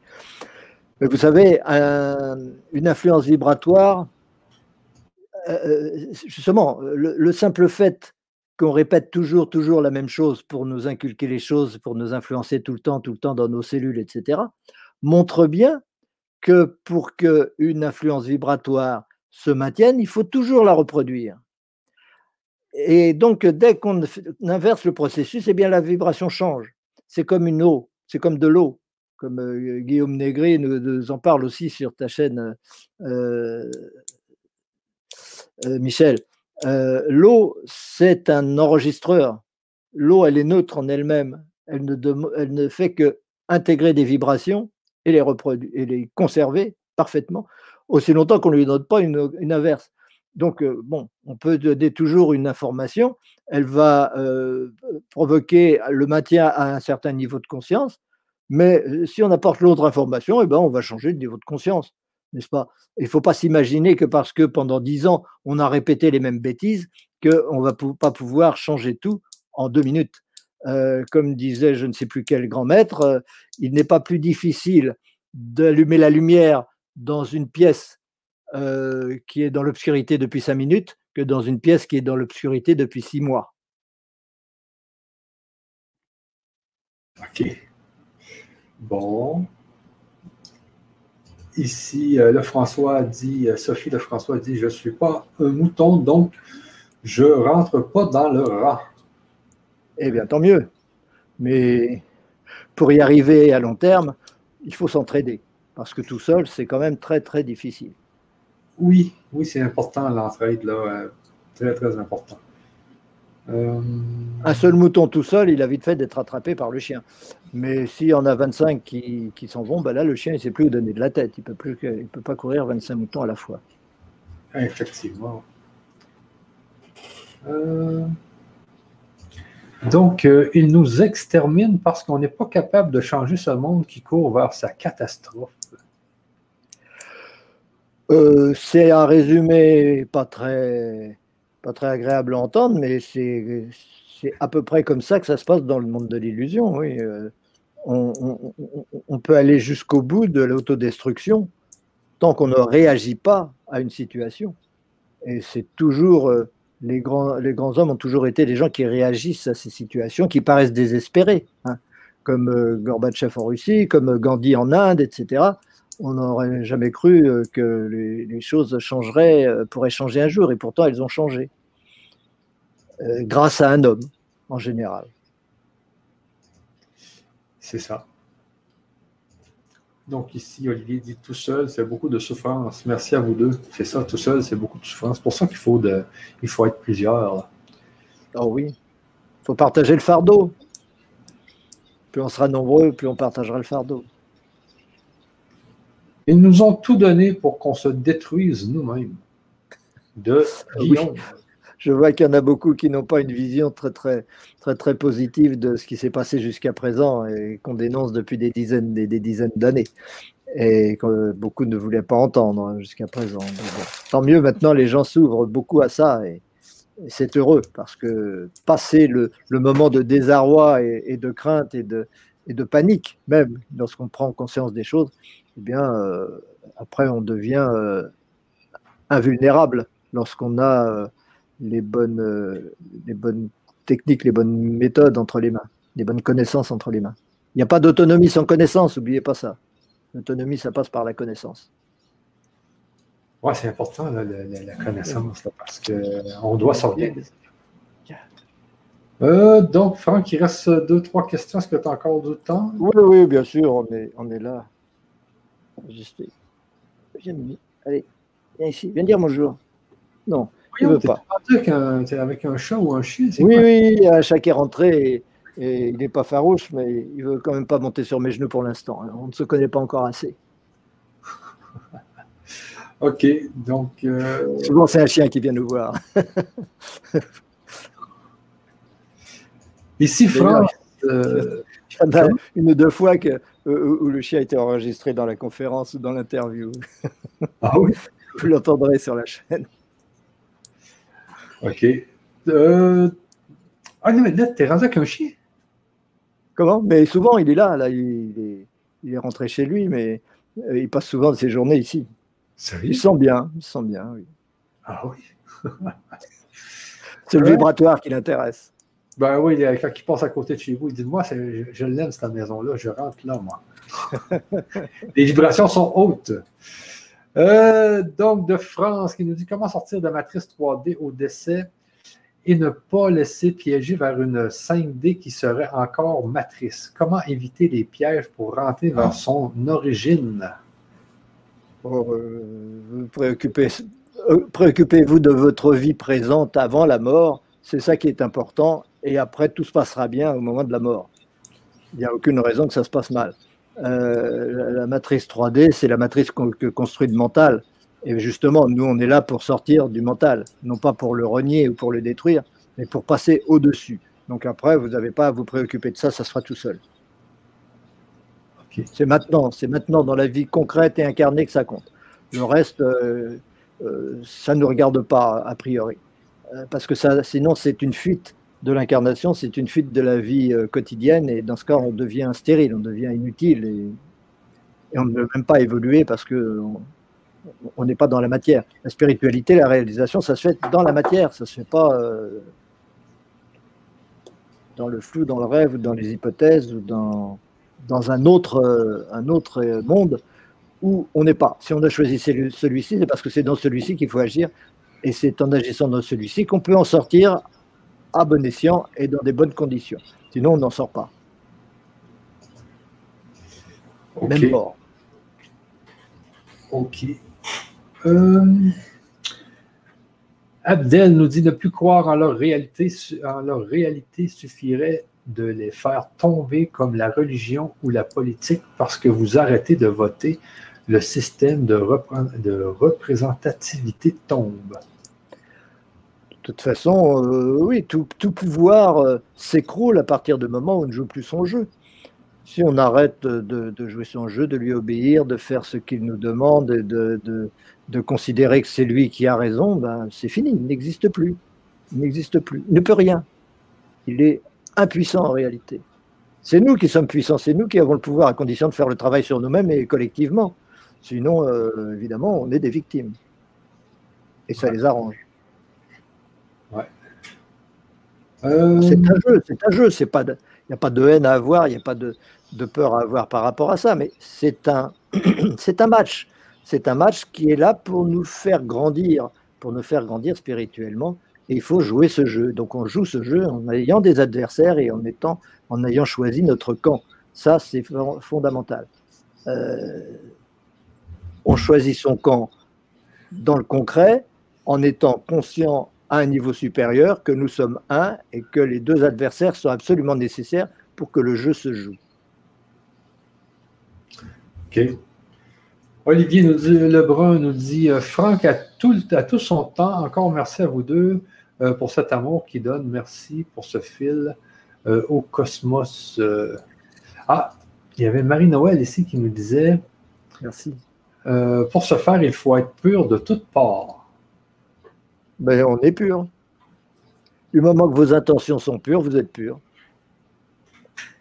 Mais vous savez, une influence vibratoire, euh, justement, le, simple fait qu'on répète toujours, toujours la même chose pour nous inculquer les choses, pour nous influencer tout le temps, tout le temps dans nos cellules, etc., montre bien que pour qu'une influence vibratoire se maintienne, il faut toujours la reproduire. Et donc, dès qu'on inverse le processus, eh bien, la vibration change. C'est comme une eau, c'est comme de l'eau, comme euh, Guillaume Négri nous, en parle aussi sur ta chaîne, euh, euh, Michel. l'eau, c'est un enregistreur. L'eau, elle est neutre en elle-même. Elle ne, fait que intégrer des vibrations et les, et les conserver parfaitement aussi longtemps qu'on ne lui donne pas une, inverse. Donc, euh, bon, on peut donner toujours une information, elle va euh, provoquer le maintien à un certain niveau de conscience, mais euh, si on apporte l'autre information, eh ben, on va changer de niveau de conscience, n'est-ce pas? Il ne faut pas s'imaginer que parce que pendant dix ans, on a répété les mêmes bêtises, qu'on ne va pas pouvoir changer tout en deux minutes. comme disait je ne sais plus quel grand maître, il n'est pas plus difficile d'allumer la lumière dans une pièce euh, qui est dans l'obscurité depuis cinq minutes que dans une pièce qui est dans l'obscurité depuis six mois. OK. Bon. Ici, euh, le François dit, euh, Sophie le François dit, je ne suis pas un mouton, donc je ne rentre pas dans le rat. Eh bien, tant mieux. Mais pour y arriver à long terme, il faut s'entraider parce que tout seul, c'est quand même très, très difficile. Oui, oui, c'est important l'entraide, là, euh, très, très important. Euh, Un seul mouton tout seul, il a vite fait d'être attrapé par le chien. Mais s'il y en a 25 qui, s'en vont, ben là, le chien, il ne sait plus où donner de la tête. Il ne peut, peut pas courir 25 moutons à la fois. Effectivement. Euh, donc, il nous extermine parce qu'on n'est pas capable de changer ce monde qui court vers sa catastrophe. Euh, c'est un résumé pas très, pas très agréable à entendre, mais c'est à peu près comme ça que ça se passe dans le monde de l'illusion. Oui. Euh, on, peut aller jusqu'au bout de l'autodestruction tant qu'on ne réagit pas à une situation. Et c'est toujours, euh, les, grands, les grands hommes ont toujours été des gens qui réagissent à ces situations qui paraissent désespérées, hein, comme Gorbatchev en Russie, comme Gandhi en Inde, etc on n'aurait jamais cru euh, que les, choses changeraient, euh, pourraient changer un jour, et pourtant elles ont changé, euh, grâce à un homme en général. C'est ça. Donc ici, Olivier dit tout seul, c'est beaucoup de souffrance. Merci à vous deux. C'est ça, tout seul, c'est beaucoup de souffrance. C'est pour ça qu'il faut, il faut être plusieurs. Oh oui, il faut partager le fardeau. Plus on sera nombreux, plus on partagera le fardeau. Ils nous ont tout donné pour qu'on se détruise nous-mêmes. De Guillaume. Je vois qu'il y en a beaucoup qui n'ont pas une vision très, très, très, très positive de ce qui s'est passé jusqu'à présent et qu'on dénonce depuis des dizaines, des, dizaines d'années. Et que beaucoup ne voulaient pas entendre jusqu'à présent. tant mieux, maintenant, les gens s'ouvrent beaucoup à ça. Et, c'est heureux parce que passer le, moment de désarroi et, de crainte et de, et de panique, même lorsqu'on prend conscience des choses, eh bien, euh, après, on devient euh, invulnérable lorsqu'on a euh, les, bonnes, les bonnes techniques, les bonnes méthodes entre les mains, les bonnes connaissances entre les mains. Il n'y a pas d'autonomie sans connaissance, n'oubliez pas ça. L'autonomie, ça passe par la connaissance. Oui, c'est important, la, connaissance, parce qu'on doit s'organiser. donc, Franck, il reste deux, trois questions. Est-ce que tu as encore du temps? Oui, oui, bien sûr, on est, on est là. Juste. Viens, allez, viens ici, viens dire bonjour. Non, il veut pas. avec un chat ou un chien Oui, oui, un chat qui est rentré et, il n'est pas farouche, mais il veut quand même pas monter sur mes genoux pour l'instant. On ne se connaît pas encore assez. [laughs] ok, donc. Euh, Souvent, c'est un chien qui vient nous voir. [laughs] Ici, France. Euh, une ou deux fois que, euh, où le chien a été enregistré dans la conférence ou dans l'interview. Ah oui [laughs] Vous l'entendrez sur la chaîne. OK. Euh... Ah non, mais là, t'es rendu avec un chien Comment? Mais souvent, il est là. là il, est, rentré chez lui, mais euh, il passe souvent de ses journées ici. Sérieux? Il sent bien, il sent bien, oui. Ah oui [laughs] C'est le vibratoire qui l'intéresse. Ben oui, quand il passe à côté de chez vous, il dit Moi, je, je l'aime, cette maison-là, je rentre là, moi. [laughs] Les vibrations sont hautes. Euh, donc, de France, qui nous dit comment sortir de matrice 3D au décès et ne pas laisser piéger vers une 5D qui serait encore matrice. Comment éviter les pièges pour rentrer vers son origine? Euh, euh, préoccupez-vous de votre vie présente avant la mort. C'est ça qui est important. Et après, tout se passera bien au moment de la mort. Il n'y a aucune raison que ça se passe mal. Euh, la matrice 3D, c'est la matrice que construit le mental. Et justement, nous, on est là pour sortir du mental, non pas pour le renier ou pour le détruire, mais pour passer au-dessus. Donc après, vous n'avez pas à vous préoccuper de ça, ça sera tout seul. C'est maintenant, c'est maintenant dans la vie concrète et incarnée que ça compte. Le reste, euh, euh, ça ne nous regarde pas a priori, parce que ça, sinon c'est une fuite de l'incarnation, c'est une fuite de la vie euh, quotidienne et dans ce cas, on devient stérile, on devient inutile et, on ne peut même pas évoluer parce que on n'est pas dans la matière. La spiritualité, la réalisation, ça se fait dans la matière, ça se fait pas euh, dans le flou, dans le rêve, ou dans les hypothèses, ou dans, dans un, autre, euh, un autre monde où on n'est pas. Si on a choisi celui-ci, c'est parce que c'est dans celui-ci qu'il faut agir, et c'est en agissant dans celui-ci qu'on peut en sortir à bon escient et dans des bonnes conditions. Sinon, on n'en sort pas. Même mort. Ok. Euh, Abdel nous dit ne plus croire en leur réalité, en leur réalité suffirait de les faire tomber comme la religion ou la politique parce que vous arrêtez de voter, le système de, de représentativité tombe. De toute façon, euh, oui, tout, pouvoir euh, s'écroule à partir du moment où on ne joue plus son jeu. Si on arrête de, jouer son jeu, de lui obéir, de faire ce qu'il nous demande et de, de considérer que c'est lui qui a raison, ben, c'est fini, il n'existe plus. Il n'existe plus. Il ne peut rien. Il est impuissant en réalité. C'est nous qui sommes puissants, c'est nous qui avons le pouvoir à condition de faire le travail sur nous-mêmes et collectivement. Sinon, euh, évidemment, on est des victimes. Et ça les arrange. Euh, c'est un jeu, c'est un jeu. il n'y a pas de haine à avoir, il n'y a pas de, peur à avoir par rapport à ça, mais c'est un, [clears throat] c'est un match. C'est un match qui est là pour nous faire grandir, pour nous faire grandir spirituellement. Et il faut jouer ce jeu. Donc on joue ce jeu en ayant des adversaires et en étant, en ayant choisi notre camp. Ça, c'est fondamental. Euh, on choisit son camp dans le concret, en étant conscient à un niveau supérieur, que nous sommes un et que les deux adversaires sont absolument nécessaires pour que le jeu se joue. OK. Olivier nous dit, Lebrun nous dit, euh, Franck a tout, à tout son temps, encore merci à vous deux euh, pour cet amour qui donne. Merci pour ce fil euh, au cosmos. Ah, il y avait Marie-Noël ici qui nous disait, merci. pour ce faire, il faut être pur de toutes parts ben, on est pur. Du moment que vos intentions sont pures, vous êtes pur.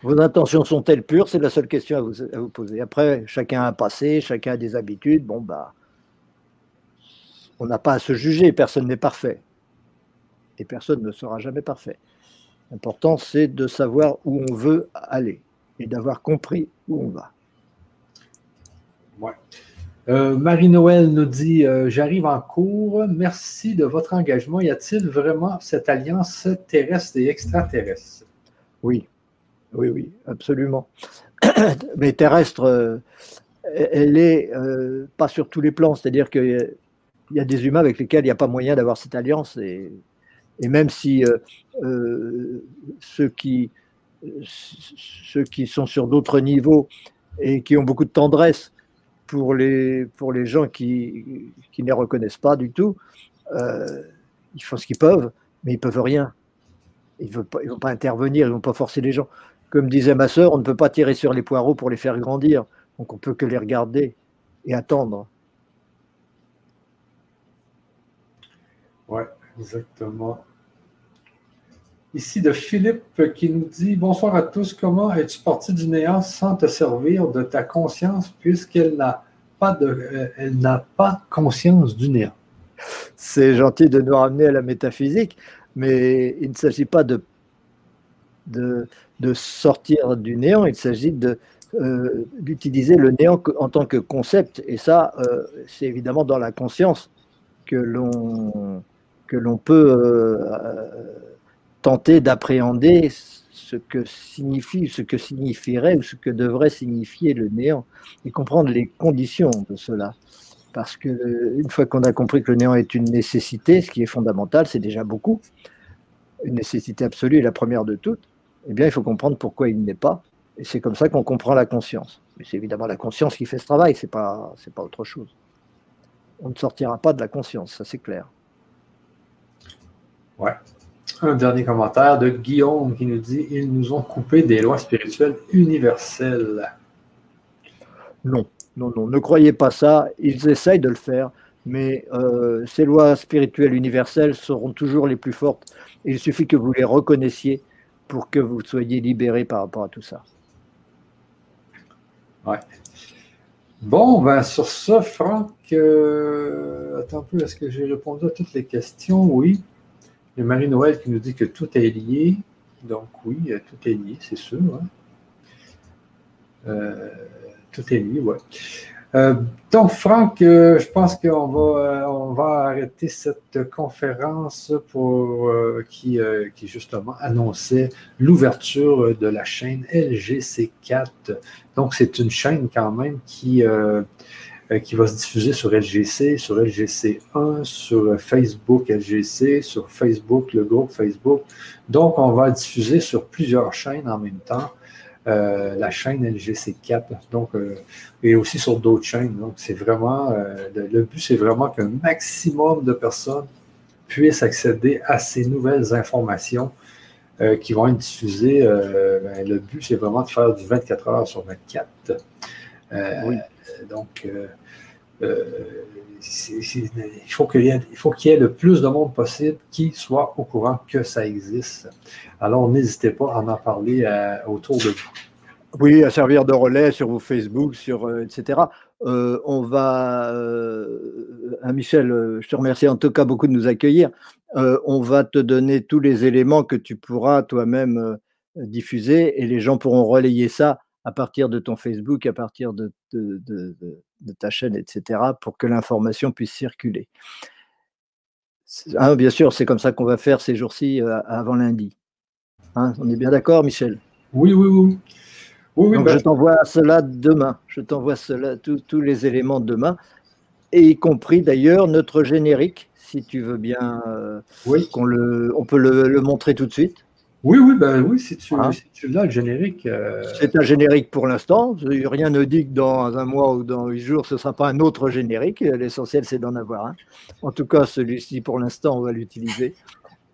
Vos intentions sont-elles pures? C'est la seule question à vous, poser. Après, chacun a un passé, chacun a des habitudes. Bon, bah, on n'a pas à se juger, personne n'est parfait. Et personne ne sera jamais parfait. L'important, c'est de savoir où on veut aller et d'avoir compris où on va. Ouais. Euh, Marie-Noël nous dit euh, J'arrive en cours. Merci de votre engagement. Y a-t-il vraiment cette alliance terrestre et extraterrestre? Oui, oui, oui, absolument. [clears throat] Mais terrestre, euh, elle est pas sur tous les plans. C'est-à-dire qu'il il y a des humains avec lesquels il n'y a pas moyen d'avoir cette alliance. Et, même si ceux, qui, ceux qui sont sur d'autres niveaux et qui ont beaucoup de tendresse pour les, pour les gens qui, ne les reconnaissent pas du tout, ils font ce qu'ils peuvent, mais ils ne peuvent rien. Ils ne vont pas intervenir, ils ne vont pas forcer les gens. Comme disait ma sœur, on ne peut pas tirer sur les poireaux pour les faire grandir. Donc on peut que les regarder et attendre. Oui, exactement. Ici de Philippe qui nous dit Bonsoir à tous, comment es-tu parti du néant sans te servir de ta conscience puisqu'elle n'a pas, euh, pas conscience du néant? C'est gentil de nous ramener à la métaphysique, mais il ne s'agit pas de, de, de, sortir du néant, il s'agit de, euh, d'utiliser le néant en tant que concept. Et ça, euh, c'est évidemment dans la conscience que l'on que l'on peut tenter d'appréhender ce que signifie, ce que signifierait ou ce que devrait signifier le néant et comprendre les conditions de cela. Parce que une fois qu'on a compris que le néant est une nécessité, ce qui est fondamental, c'est déjà beaucoup, une nécessité absolue la première de toutes, eh bien, il faut comprendre pourquoi il n'est pas et c'est comme ça qu'on comprend la conscience. Mais c'est évidemment la conscience qui fait ce travail, ce n'est pas, pas autre chose. On ne sortira pas de la conscience, ça c'est clair. Ouais. Un dernier commentaire de Guillaume qui nous dit Ils nous ont coupé des lois spirituelles universelles. Non, non, non, ne croyez pas ça. Ils essayent de le faire, mais euh, ces lois spirituelles universelles seront toujours les plus fortes. il suffit que vous les reconnaissiez pour que vous soyez libérés par rapport à tout ça. Ouais. Bon, ben sur ça, Franck, euh, attends un peu, est-ce que j'ai répondu à toutes les questions? Oui. Il y a Marie-Noël qui nous dit que tout est lié. Donc oui, tout est lié, c'est sûr. Hein. Euh, tout est lié, oui. Euh, donc, Franck, euh, je pense qu'on va, euh, va arrêter cette conférence pour, qui, qui, justement annonçait l'ouverture de la chaîne LGC4. Donc, c'est une chaîne quand même qui, qui va se diffuser sur LGC, sur LGC1, sur Facebook LGC, sur Facebook, le groupe Facebook. Donc, on va diffuser sur plusieurs chaînes en même temps. Euh, la chaîne LGC4, donc, euh, et aussi sur d'autres chaînes. Donc, c'est vraiment, euh, le, but, c'est vraiment qu'un maximum de personnes puissent accéder à ces nouvelles informations qui vont être diffusées. Ben, le but, c'est vraiment de faire du 24 heures sur 24. oui. Donc, il faut qu'il y, ait le plus de monde possible qui soit au courant que ça existe. Alors, n'hésitez pas à en parler euh, autour de vous. Oui, à servir de relais sur vos Facebook, sur, euh, etc. Euh, on va, Michel, je te remercie en tout cas beaucoup de nous accueillir. on va te donner tous les éléments que tu pourras toi-même diffuser et les gens pourront relayer ça à partir de ton Facebook, à partir de, ta chaîne, etc., pour que l'information puisse circuler. Hein, bien sûr, c'est comme ça qu'on va faire ces jours-ci euh, avant lundi. Hein, on est bien d'accord, Michel? Oui, oui, oui. oui, Donc, bah je t'envoie cela demain. Je t'envoie cela, tous les éléments demain, et y compris d'ailleurs notre générique, si tu veux bien euh, oui. qu'on le, on peut le montrer tout de suite. Oui, oui, ben oui, hein l'as, le générique. Euh, c'est un générique pour l'instant. Rien ne dit que dans un mois ou dans huit jours, ce ne sera pas un autre générique. L'essentiel, c'est d'en avoir un. En tout cas, celui-ci, pour l'instant, on va l'utiliser.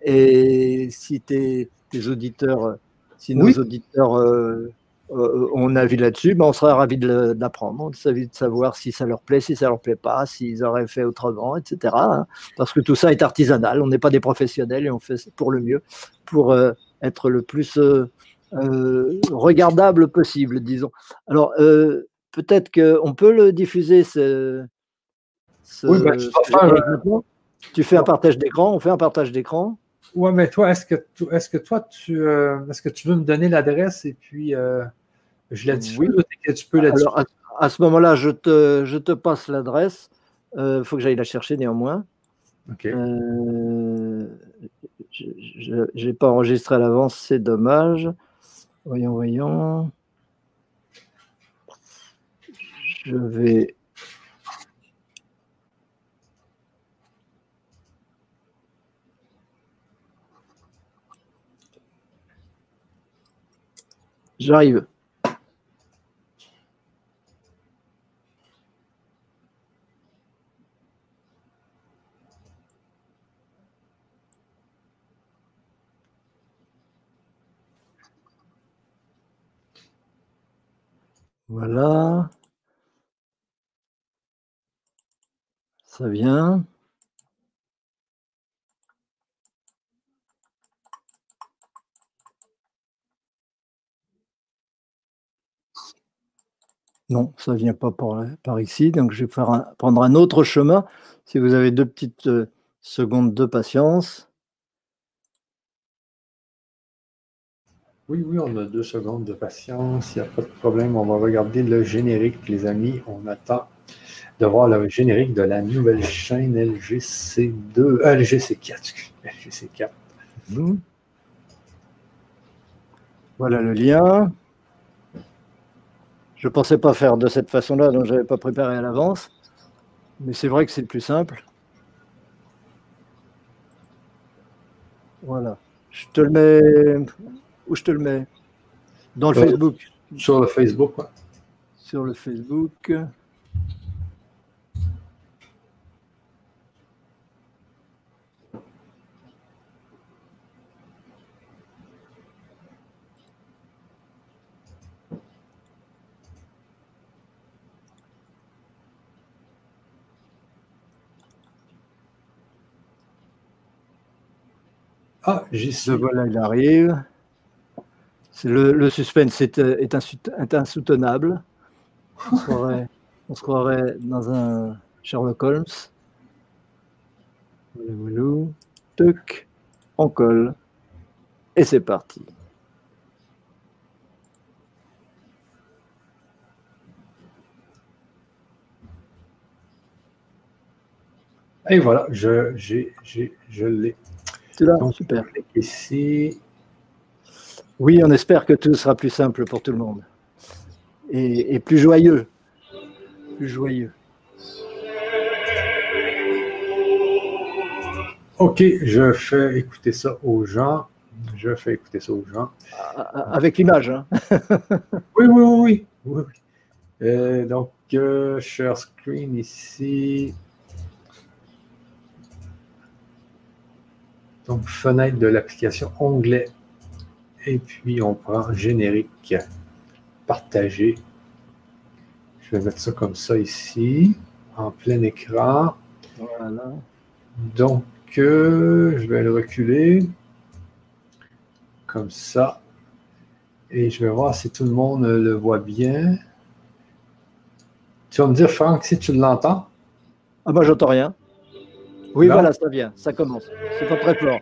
Et si tes, auditeurs, si nos auditeurs euh, euh, ont un avis là-dessus, ben on sera ravis d'apprendre, de, de savoir si ça leur plaît, si ça leur plaît pas, s'ils auraient fait autrement, etc. Hein. parce que tout ça est artisanal. On n'est pas des professionnels et on fait pour le mieux, pour être le plus euh, euh, regardable possible, disons. Alors, euh, peut-être qu'on peut le diffuser, ce, oui, ben, Tu fais un partage d'écran, on fait un partage d'écran. Oui, mais toi, est-ce que, est que toi, tu, est-ce que tu veux me donner l'adresse et puis je la diffuse oui. tu peux la Alors, à, ce moment-là, je te, je te passe l'adresse. Il faut que j'aille la chercher néanmoins. Ok je n'ai pas enregistré à l'avance, c'est dommage. Voyons, voyons. Je vais. J'arrive. Voilà. Ça vient. Non, ça ne vient pas par, ici, donc je vais prendre un autre chemin. Si vous avez deux petites euh, secondes de patience. Oui, oui, on a deux secondes de patience, il n'y a pas de problème. On va regarder le générique, les amis. On attend de voir le générique de la nouvelle chaîne LGC2, euh, LGC4, LGC4. Voilà le lien. Je ne pensais pas faire de cette façon-là, donc je n'avais pas préparé à l'avance. Mais c'est vrai que c'est le plus simple. Voilà. Je te le mets. Où je te le mets Dans le euh, Facebook. Sur le Facebook, ouais. Sur le Facebook. Ah, j'y suis. Voilà, il arrive. Le, le, suspense est, est, insoutenable. On se, croirait, on se, croirait, dans un Sherlock Holmes. Voilà. Tuc, on colle. Et c'est parti. Et voilà, je, je l'ai. Super. Ici. Oui, on espère que tout sera plus simple pour tout le monde. Et, plus joyeux. Plus joyeux. OK, je fais écouter ça aux gens. Je fais écouter ça aux gens. Avec l'image, hein? [laughs] oui, oui, oui, oui. Euh, donc, euh, share screen ici. Donc, fenêtre de l'application, onglet. Et puis, on prend générique, partager. Je vais mettre ça comme ça ici, en plein écran. Voilà. Donc, euh, je vais le reculer comme ça. Et je vais voir si tout le monde le voit bien. Tu vas me dire, Franck, si tu l'entends? Ah, moi, j'entends rien. Oui, voilà, ça vient, ça commence. C'est pas très fort.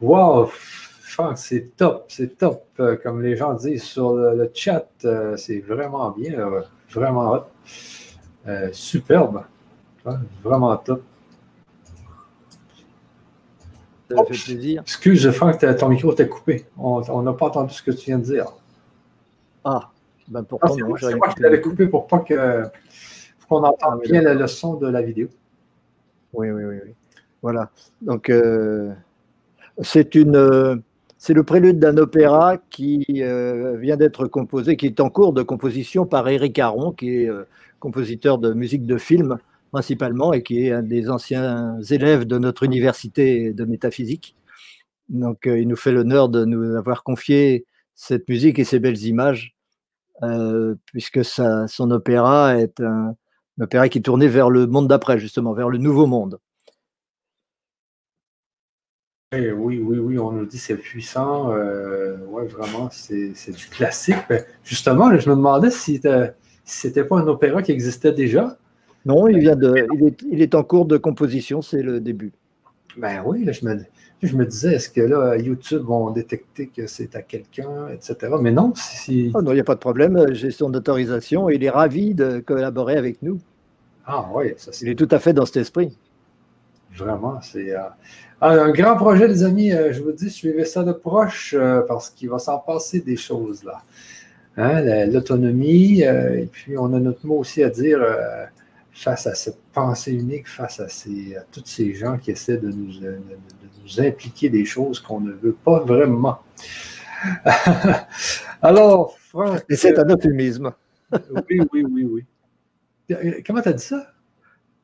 Wow, Franck, c'est top, c'est top. Euh, comme les gens disent sur le, chat, euh, c'est vraiment bien, vraiment hot. Euh, superbe. Vraiment top. Ça fait plaisir. Excuse, Franck, ton micro t'est coupé. On n'a pas entendu ce que tu viens de dire. Ah, ben pourquoi non? C'est moi qui l'avais coupé pour pas que qu'on entende bien la leçon de la vidéo. Oui, oui, oui. oui. Voilà. Donc, c'est une, c'est le prélude d'un opéra qui euh, vient d'être composé, qui est en cours de composition par Éric Aron, qui est euh, compositeur de musique de film principalement et qui est un des anciens élèves de notre université de métaphysique. Donc, euh, il nous fait l'honneur de nous avoir confié cette musique et ces belles images, puisque son opéra est un, un opéra qui tourné vers le monde d'après, justement, vers le nouveau monde. Eh oui, oui, oui, on nous dit c'est puissant. Euh, oui, vraiment, c'est du classique. Ben, justement, je me demandais si, c'était pas un opéra qui existait déjà. Non, il, vient de, il, est, en cours de composition, c'est le début. Ben oui, là, je, me, je me disais, est-ce que là, YouTube vont détecter que c'est à quelqu'un, etc. Mais non, si. Oh non, il n'y a pas de problème. J'ai son autorisation. Il est ravi de collaborer avec nous. Ah oui, ça c'est. Il est tout à fait dans cet esprit. Vraiment, c'est. Euh, un grand projet, les amis. Euh, je vous dis, suivez ça de proche euh, parce qu'il va s'en passer des choses là. Hein, l'autonomie, et puis on a notre mot aussi à dire face à cette pensée unique, face à, ces, tous ces gens qui essaient de nous, nous impliquer des choses qu'on ne veut pas vraiment. [laughs] Alors, Franck. Et c'est un euphémisme. oui, oui, oui, oui. Comment tu as dit ça?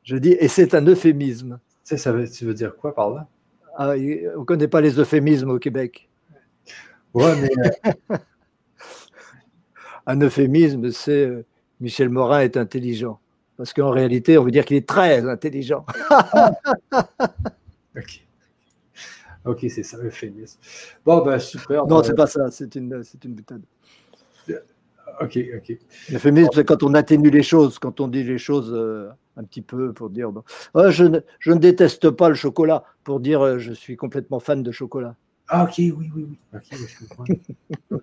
Je dis, et c'est un euphémisme. Tu sais, ça veut, tu veux dire quoi par là? Ah, on ne connaît pas les euphémismes au Québec. Ouais, mais. Euh, [laughs] Un euphémisme, c'est euh, Michel Morin est intelligent. Parce qu'en réalité, on veut dire qu'il est très intelligent. [laughs] ok. Ok, c'est ça, euphémisme. Bon, ben super. Non, c'est pas ça, c'est une, une méthode. Ok, ok. L'euphémisme, c'est quand on atténue les choses, quand on dit les choses. Euh, un petit peu pour dire oh, je, ne, je, ne, déteste pas le chocolat, pour dire euh, je suis complètement fan de chocolat. Ah, ok, oui, oui, oui. [laughs]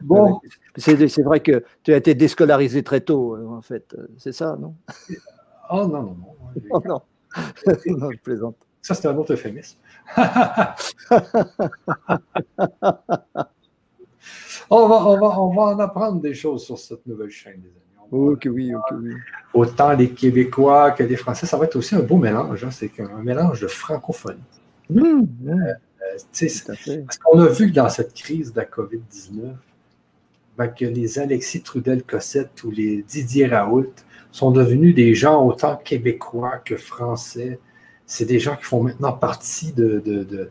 bon. C'est vrai que tu as été déscolarisé très tôt, euh, en fait. C'est ça, non? Oh non, non, non. Oh, [laughs] non. [laughs] non, je plaisante. Ça, c'était un autre euphémisme. On, va, on, va, on va en apprendre des choses sur cette nouvelle chaîne, oui, oui, oui. Autant les Québécois que les Français, ça va être aussi un beau mélange. Hein. C'est un mélange de francophonie. Mmh, mmh. Euh, parce qu'on a vu que dans cette crise de la COVID-19, ben, que les Alexis Trudel-Cossette ou les Didier Raoult sont devenus des gens autant québécois que français. C'est des gens qui font maintenant partie de de,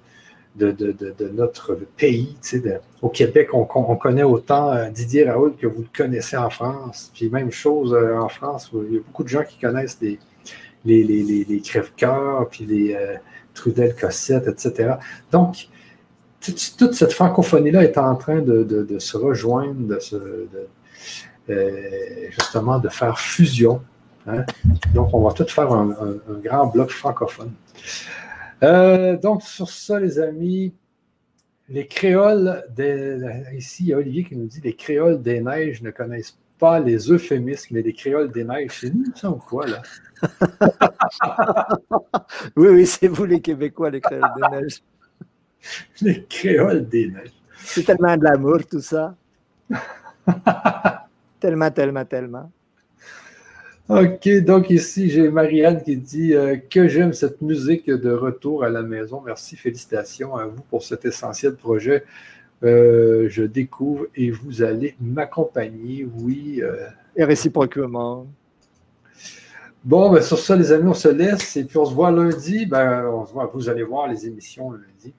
notre pays. au Québec, on, connaît autant euh, Didier Raoul que vous le connaissez en France. Puis même chose euh, en France, il y a beaucoup de gens qui connaissent les, les, les, crève-cœurs, puis les euh, Trudel Cossette, etc. Donc, toute cette francophonie-là est en train de, se rejoindre, de se, justement de faire fusion. Hein. Donc, on va tout faire un grand bloc francophone. Euh, donc, sur ça, les amis, les créoles, des, ici, il y a Olivier qui nous dit les créoles des neiges ne connaissent pas les euphémismes, mais les créoles des neiges, c'est nous, ça ou quoi, là? [laughs] oui, oui, c'est vous les Québécois, les créoles des neiges. [laughs] Les créoles des neiges. C'est tellement de l'amour, tout ça. [laughs] tellement, tellement, tellement. OK, donc ici, j'ai Marianne qui dit euh, que j'aime cette musique de retour à la maison. Merci, félicitations à vous pour cet essentiel projet. Euh, je découvre et vous allez m'accompagner, oui. Euh. Et réciproquement. Bon, ben, sur ça, les amis, on se laisse et puis on se voit lundi. Ben, on se voit, vous allez voir les émissions lundi.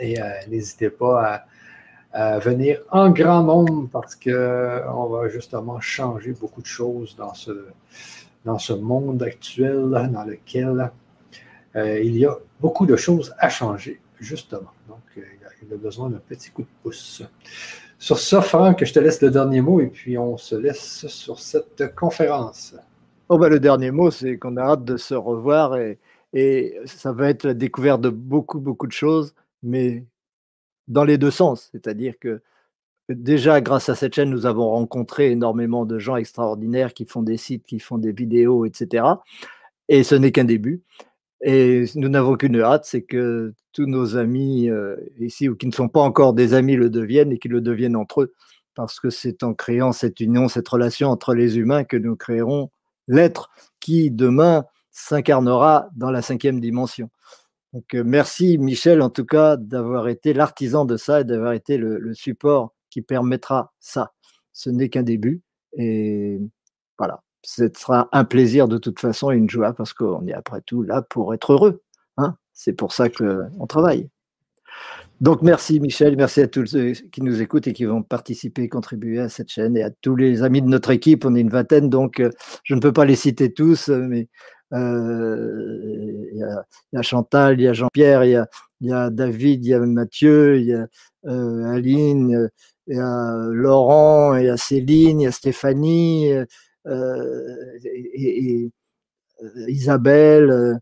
Et n'hésitez pas à venir en grand nombre parce qu'on va justement changer beaucoup de choses dans ce, dans ce monde actuel dans lequel euh, il y a beaucoup de choses à changer, justement. Donc, euh, il a besoin d'un petit coup de pouce. Sur ça, Franck, je te laisse le dernier mot et puis on se laisse sur cette conférence. Oh ben, le dernier mot, c'est qu'on a hâte de se revoir et, et ça va être la découverte de beaucoup, beaucoup de choses, mais dans les deux sens. C'est-à-dire que déjà, grâce à cette chaîne, nous avons rencontré énormément de gens extraordinaires qui font des sites, qui font des vidéos, etc. Et ce n'est qu'un début. Et nous n'avons qu'une hâte, c'est que tous nos amis euh, ici, ou qui ne sont pas encore des amis, le deviennent et qu'ils le deviennent entre eux. Parce que c'est en créant cette union, cette relation entre les humains que nous créerons l'être qui, demain, s'incarnera dans la cinquième dimension. Donc, euh, merci Michel, en tout cas, d'avoir été l'artisan de ça et d'avoir été le, support qui permettra ça. Ce n'est qu'un début. Et voilà, ce sera un plaisir de toute façon et une joie parce qu'on est après tout là pour être heureux. Hein C'est pour ça qu'on travaille. Donc merci Michel, merci à tous ceux qui nous écoutent et qui vont participer, contribuer à cette chaîne et à tous les amis de notre équipe. On est une vingtaine, donc euh, je ne peux pas les citer tous, mais euh, il y, a Chantal, il y a Jean-Pierre, il y a, David, il y a Mathieu, il y a euh, Aline, il y a Laurent, il y a Céline, il y a Stéphanie, euh, Isabelle,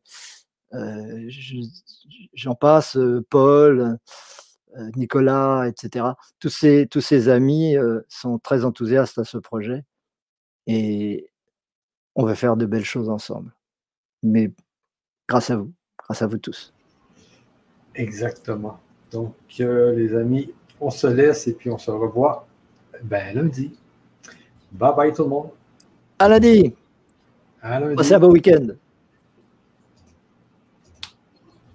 j'en passe, Paul. Nicolas, etc. Tous ces, tous ces amis sont très enthousiastes à ce projet et on va faire de belles choses ensemble mais grâce à vous, grâce à vous tous. Exactement. Donc, euh, les amis, on se laisse et puis on se revoit ben, lundi. Bye bye tout le monde. À lundi. À lundi. Passez un beau week-end.